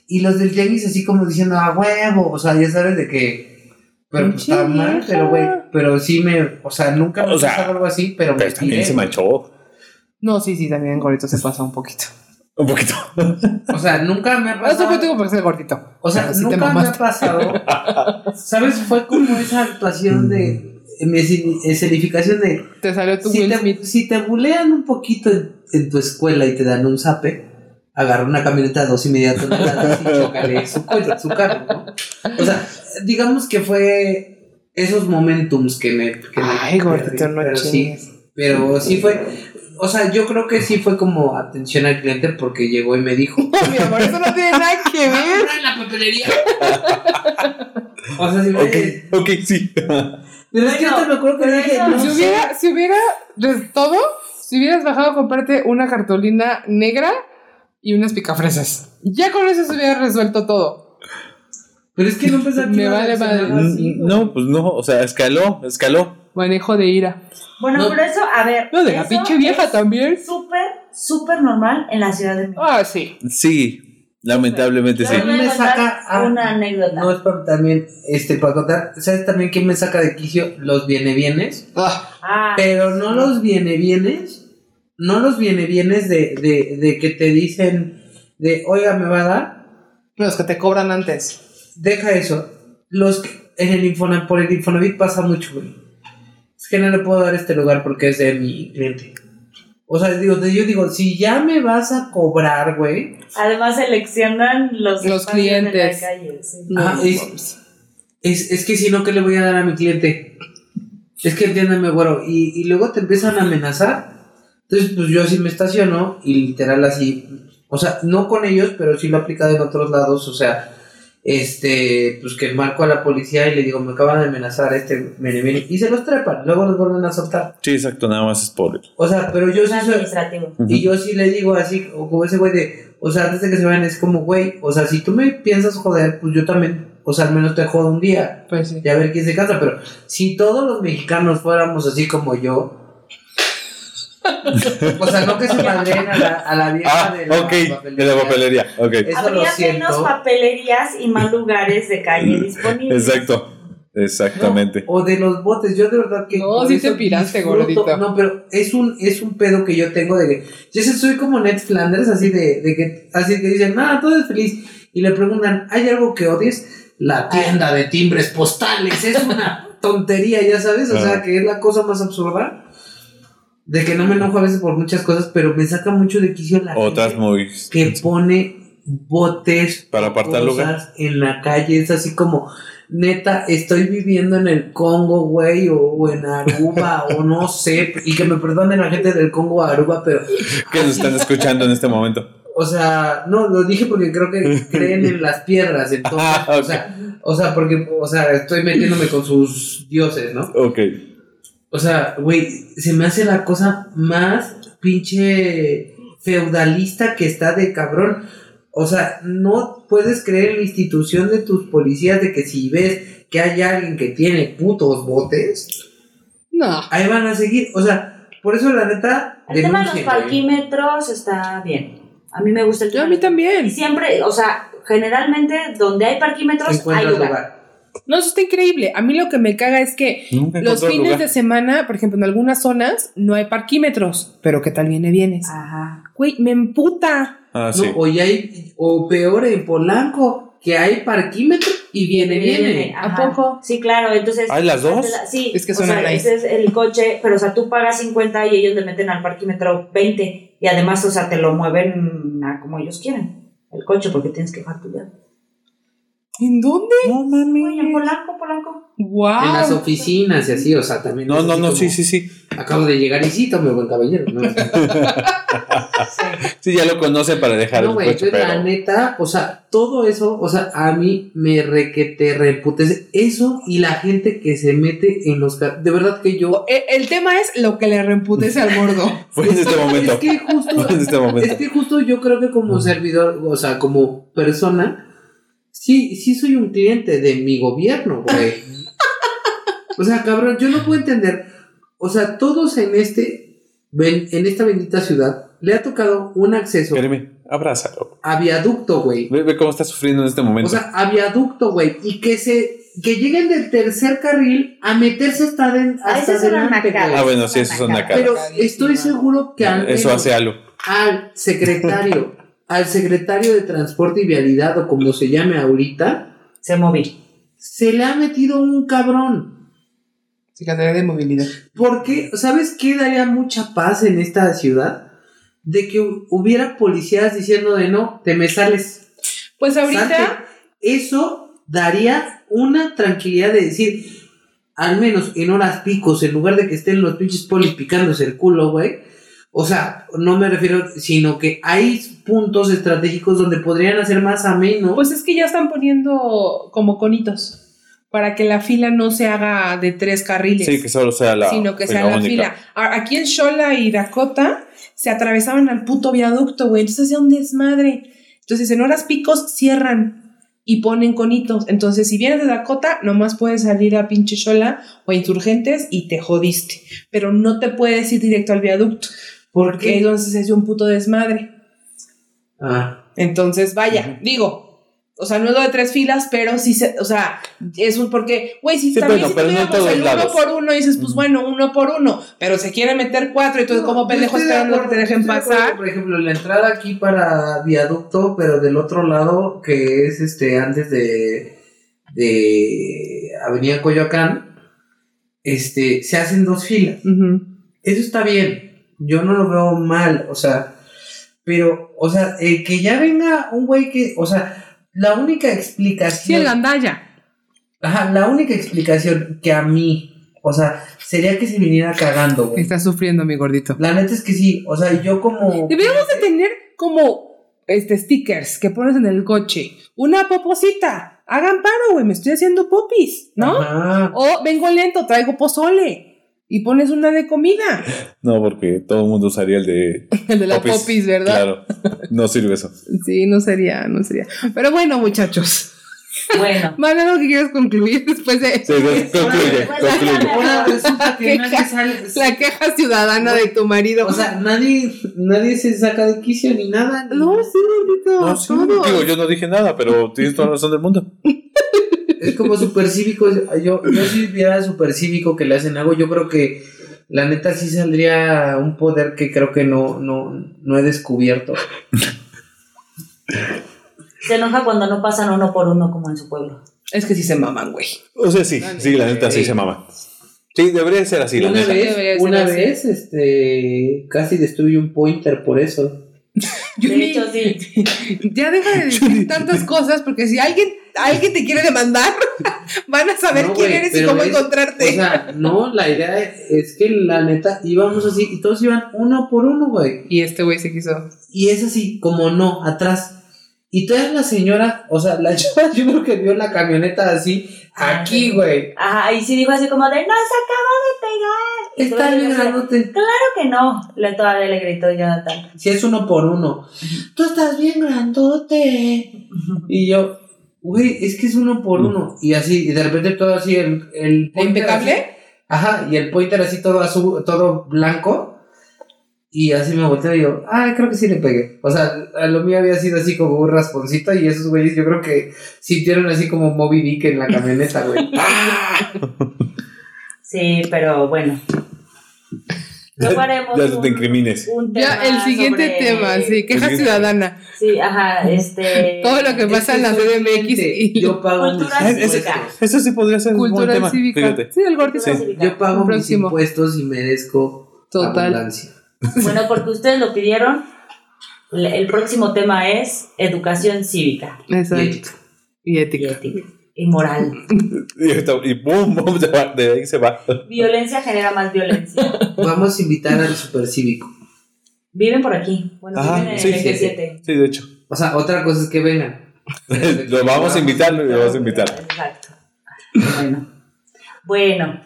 y los del tianguis así como diciendo, a huevo, o sea, ya sabes de que, pero pues, está mal, pero güey, pero sí me, o sea, nunca me O sea, algo así, pero me Pero también tiré. se manchó. No, sí, sí, también gordito se pasa un poquito. Un poquito. O sea, nunca me ha pasado. se contigo porque es gordito. O sea, sí te nunca me ha pasado. ¿Sabes? Fue como esa actuación de. Mi esceni- escenificación de. Te salió tu Si Will te, Smith. si te bulean un poquito en, en tu escuela y te dan un zape, agarra una camioneta de dos y media toneladas y chócale su, cuello, su carro, ¿no? O sea, digamos que fue esos momentums que me. Que me Ay, gordito, perdí, no pero sí, pero sí fue. O sea, yo creo que sí fue como atención al cliente porque llegó y me dijo. No, mi amor, eso no tiene nada que ver. en la papelería. o sea, si me Ok, ok, sí. Pero es que hasta me acuerdo que dije, no Si hubiera, si hubiera de todo, si hubieras bajado a comprarte una cartulina negra y unas picafresas. Ya con eso se hubiera resuelto todo. Pero es que no pensaba que Me vale madre. así. No, pues no, o sea, escaló, escaló. Manejo de ira. Bueno, No. pero eso, a ver. No, de la eso pinche vieja es también. Súper, súper normal en la Ciudad de México. Ah, sí. Sí, lamentablemente sí. Me saca a- una anécdota. No es para también, este, para contar, ¿sabes también quién me saca de quicio? Los viene bienes. Ah, Ah, Pero no los viene bienes, no los viene bienes de, de, de que te dicen de, oiga, me va a dar, los que te cobran antes. deja eso. Los que en el Infonavit, por el Infonavit pasa mucho, güey. Es que no le puedo dar este lugar porque es de mi cliente. O sea, digo, yo digo, si ya me vas a cobrar, güey. Además seleccionan los, Los espacios de la clientes. calle, sí. Es-. Es, es que si no, ¿qué le voy a dar a mi cliente? Es que entiéndeme, güero. Y, y luego te empiezan a amenazar. Entonces, pues yo así me estaciono y literal así. O sea, no con ellos, pero sí lo he aplicado en otros lados. O sea, este, pues que marco a la policía y le digo, me acaban de amenazar este, viene, viene. Y se los trepan, luego los vuelven a soltar. Sí, exacto, nada más es por O sea, pero yo Es sí soy. Y yo sí le digo así, o como ese güey de, o sea, antes de que se vayan, es como, güey, o sea, si tú me piensas joder, pues yo también, o sea, al menos te jodo un día Pues sí. y a ver quién se casa, pero si todos los mexicanos fuéramos así como yo, o sea, no que se madren a la, a la vieja Ah, de la ok, de la papelería, ok. Eso lo Habría menos papelerías y más lugares de calle disponibles. Exacto, exactamente. O de los botes, yo de verdad que. No, sí te piraste, gordito. No, pero es un, es un pedo que yo tengo de que. Yo soy como Ned Flanders, así de, de que. Así que dicen, nada, todo es feliz. Y le preguntan, ¿hay algo que odies? La tienda de timbres postales. Es una tontería, ya sabes. O sea, Ajá. que es la cosa más absurda. De que no me enojo a veces por muchas cosas, pero me saca mucho de quicio la Otras gente muy... que pone botes Para apartar cosas en la calle. Es así como, neta, estoy viviendo en el Congo, güey, o, o en Aruba, o no sé. Y que me perdonen la gente del Congo a Aruba, pero, que nos están escuchando en este momento. o sea, no, lo dije porque creo que creen en las piedras. Entonces, Ah, o ok. sea, o sea, porque, o sea, estoy metiéndome con sus dioses, ¿no? Ok. O sea, güey, se me hace la cosa más pinche feudalista que está de cabrón. o sea, no puedes creer en la institución de tus policías de que si ves que hay alguien que tiene putos botes, No. ahí van a seguir. O sea, por eso la neta. El tema de los parquímetros está bien. A mí me gusta el Yo a mí Y también. siempre, o sea, generalmente donde hay parquímetros hay lugar. lugar. No, eso está increíble. A mí lo que me caga es que Nunca los fines lugar. de semana, por ejemplo, en algunas zonas no hay parquímetros, pero ¿qué tal viene vienes? Ajá. Güey, me emputa. Ah, No, o, ya hay, o peor en Polanco, que hay parquímetro y viene, viene. ¿A poco? Sí, claro, entonces... ¿Hay las dos? Sí, Es que o suena sea, ese es el coche, pero o sea, tú pagas 50 y ellos le meten al parquímetro 20 y además, o sea, te lo mueven a como ellos quieren. El coche, porque tienes que llave. ¿En dónde? No Oye, en. Polanco, Polanco. Wow. En las oficinas y así, o sea, también. No, es no, no, sí, sí, sí. Acabo de llegar y sí, tome buen caballero. No, Sí, ya lo conocen para dejar no el güey, coche, yo la pero. neta, o sea, todo eso, o sea, a mí me requete reputece eso y la gente que se mete en los. De verdad que yo. Eh, El tema es lo que le reemputece al gordo. Fue en este momento. Es que justo. Fue en este Es momento. que justo yo creo que como servidor, o sea, como persona, sí, sí soy un cliente de mi gobierno, güey. O sea, cabrón, yo no puedo entender. O sea, todos en este, en esta bendita ciudad, le ha tocado un acceso Jeremy, abrázalo. a viaducto, güey. Ve, ve cómo está sufriendo en este momento. O sea, a viaducto, güey. Y que se, que lleguen del tercer carril a meterse hasta, den- Ah, hasta nacada. güey. ah, bueno, sí, eso es una cara. Pero estoy seguro que al Eso hace algo. al secretario, al secretario de Transporte y Vialidad o como se llame ahorita, Se moví. se le ha metido un cabrón. Secretaría de Movilidad. Porque, ¿sabes qué daría mucha paz en esta ciudad? De que hu- hubiera policías diciendo de no, te me sales. Pues ahorita, salte". Eso daría una tranquilidad de decir, al menos en horas picos, en lugar de que estén los pinches polis picándose el culo, güey. O sea, no me refiero, sino que hay puntos estratégicos donde podrían hacer más ameno. pues es que ya están poniendo como conitos para que la fila no se haga de tres carriles. Sí, que solo sea la. sino que sea la única. fila. A- Aquí en Xola y Dakota se atravesaban al puto viaducto, güey. Entonces hacía un desmadre. Entonces en horas picos cierran y ponen conitos. Entonces si vienes de Dakota, nomás puedes salir a pinche Xola o a Insurgentes y te jodiste. Pero no te puedes ir directo al viaducto. Porque entonces es un puto desmadre. Ah, Entonces, vaya, digo. O sea, no es lo de tres filas, pero sí se, o sea, es un porque, güey, si Sí, también si pero tuviéramos el uno por uno, dices, pues bueno, uno por uno, pero se quiere meter cuatro y tú No, como pendejo esperando que te dejen estoy de acuerdo, pasar. Por ejemplo, la entrada aquí para viaducto, pero del otro lado, que es este antes de, de Avenida Coyoacán, este, se hacen dos filas. Eso está bien. Yo no lo veo mal, o sea, pero, o sea, eh, que ya venga un güey que, o sea, la única Sí, el explicación, gandalla. ajá, la única explicación que a mí, o sea, sería que se viniera cagando, güey. Está sufriendo, mi gordito. La neta es que sí, o sea, yo como... Deberíamos de tener como este stickers que pones en el coche. Una poposita. Hagan paro, güey, me estoy haciendo popis, ¿no? Ajá. O vengo lento, traigo pozole. Y pones una de comida. No, porque todo el mundo usaría el de. El de la popis. popis, ¿verdad? Claro. No sirve eso. Sí, no sería, no sería. Pero bueno, muchachos. Bueno. ¿Van algo que quieras concluir después de Sí, concluye, Pues, concluye. Ahora resulta que ¿Qué nadie ca- sale... la queja ciudadana de tu marido? O sea, nadie, nadie se saca de quicio ni nada. ni- no, sí, gordito. No, sí, digo, yo no dije nada, pero tienes toda la razón del mundo. Es como super cívico. Yo, yo si viera super cívico que le hacen algo, yo creo que la neta sí saldría un poder que creo que no, no, no he descubierto. Se enoja cuando no pasan uno por uno como en su pueblo. Es que sí se maman, güey. O sea, sí, sí, la neta sí se mama. Sí, debería ser así, la una neta. Vez, ser una así. vez, este, casi destruye un pointer por eso. Yo De ni- hecho, sí. Ya deja de decir tantas cosas porque si alguien, alguien te quiere demandar, van a saber No, quién eres y cómo es- encontrarte. O sea, no, la idea es que la neta íbamos así y todos iban uno por uno, güey. y este güey se quiso. Y es así, como no, atrás. Y toda la señora, o sea, la chava yo creo que vio la camioneta así, aquí, güey. Ajá, y sí dijo así como de, no, se acaba de pegar. Está grandote. Claro que no, le todavía le gritó Jonathan. Si es uno por uno. Tú estás bien grandote. Y yo, güey, es que es uno por uno. Y así, y de repente todo así, el, el ¿La impecable? así- ajá, y el pointer así todo azul, todo blanco. Y así me volteo y yo, ah, creo que sí le pegué. O sea, a lo mío había sido así como un rasponcito y esos güeyes yo creo que sintieron así como Moby Dick en la camioneta, güey. Sí, pero bueno. Luego haremos Ya te un- incrimines. un Ya, el siguiente sobre- tema, sí, queja ciudadana. Sí, ajá, este... Todo lo que pasa en la CDMX y yo pago mis Cultura Ah, ese- cívica. Eso sí podría ser un buen cultura tema. cívica. Fíjate. Sí, el gordito. Cultura Sí. cívica. Yo pago mis Próximo. impuestos y merezco Total. abundancia. Bueno, porque ustedes lo pidieron, el próximo tema es educación cívica Y Exacto. ética. Y ética. ética y moral. Y, ahorita- y boom, boom, se va, de ahí se va. Violencia genera más violencia. Vamos a invitar al supercívico. Viven por aquí. Bueno, Ajá, viven en sí, el sí, eje 7. Sí, de hecho. O sea, otra cosa es que vengan. Lo vamos a invitar, lo vamos a invitar. Exacto. Bueno. Bueno,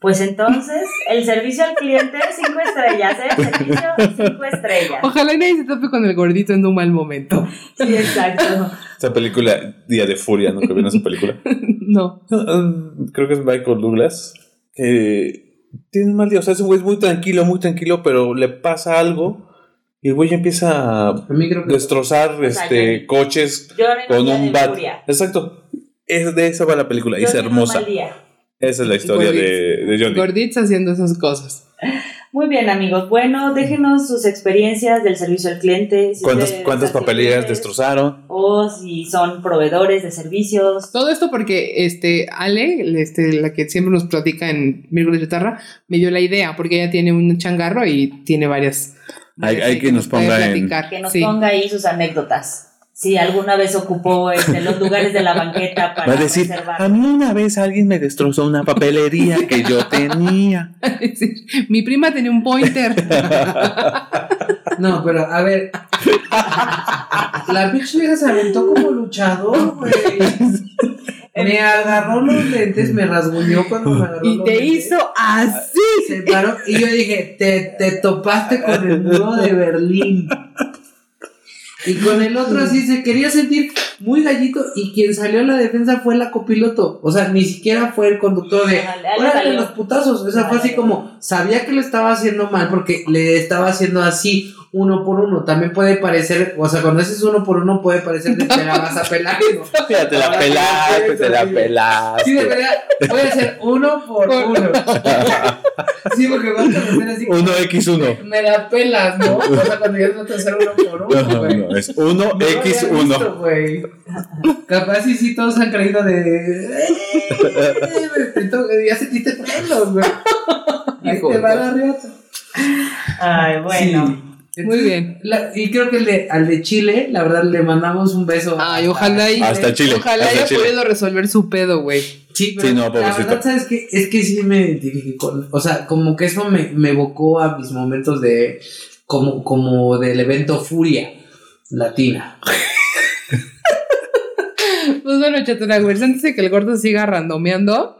pues entonces, el servicio al cliente, cinco estrellas, ¿eh? Servicio, cinco estrellas. Ojalá y nadie se tope con el gordito en un mal momento. Sí, exacto. Esa película, Día de Furia, ¿no? Que vieron esa película. No. Creo que es Michael Douglas. Que tiene un mal día. O sea, es un güey muy tranquilo, muy tranquilo, pero le pasa algo. Y el güey empieza a destrozar sea, este, coches con un bat. furia. Exacto. Es de esa va la película. y es un hermosa. mal día. Esa es la historia de, de Johnny. Gordits haciendo esas cosas. Muy bien, amigos. Bueno, déjenos sus experiencias del servicio al cliente. si ¿Cuántas, ustedes cuántas son papelerías destrozaron? O si son proveedores de servicios. Todo esto porque este Ale, este, la que siempre nos platica en Miércoles de Guitarra, me dio la idea, porque ella tiene un changarro y tiene varias. Hay- hay ahí que nos ponga en-. Que nos Sí. ponga ahí sus anécdotas. Si alguna vez ocupó este, los lugares de la banqueta para Va a decir, reservar. a mí una vez alguien me destrozó una papelería que yo tenía. Mi prima tenía un pointer. No, pero a ver. La pinche vieja se aventó como luchador, güey. Me agarró los lentes, me rasguñó cuando me agarró y los te lentes. hizo así. Se paró y yo dije, te, te topaste con el muro de Berlín. Y con el otro así se quería sentir muy gallito y quien salió a la defensa fue la copiloto. O sea, ni siquiera fue el conductor de, órale los putazos. O sea, fue así como, sabía que lo estaba haciendo mal porque le estaba haciendo así uno por uno. También puede parecer, o sea, cuando haces uno por uno puede parecer que te la vas a pelar. ¿no? Ya te la pelaste, te la Sí, pelaste. debería, voy a hacer uno por uno. Sí, porque vas a hacer así como, 1x1. me la pelas, ¿no? O sea, cuando ya no te hacer uno por uno, No, es No lo había 1x1. visto, güey. Capaz y sí todos han creído de. "Eh, Ya sentiste pelos, güey. Ahí te va la riata. Ay, bueno. Sí. Muy bien. La- y creo que el de- al de Chile, la verdad, le mandamos un beso. Ay, ojalá y, Hasta Chile, ojalá hasta haya Chile. podido resolver su pedo, güey. Sí, pero Sí, no, la verdad, ¿sabes qué? Es que sí me identifiqué con... O sea, como que eso me, me evocó a mis momentos de... Como, como del evento Furia Latina. Pues bueno, Chaturagüers, antes de que el gordo siga randomeando,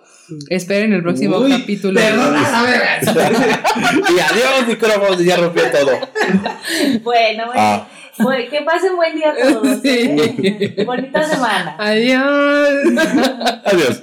esperen el próximo Uy, capítulo. Perdona, a ver. Y adiós, micrófono, ya rompió todo. Bueno, bueno. Ah. Pues, que pasen buen día a todos. Sí. ¿eh? Bonita semana. Adiós. Adiós.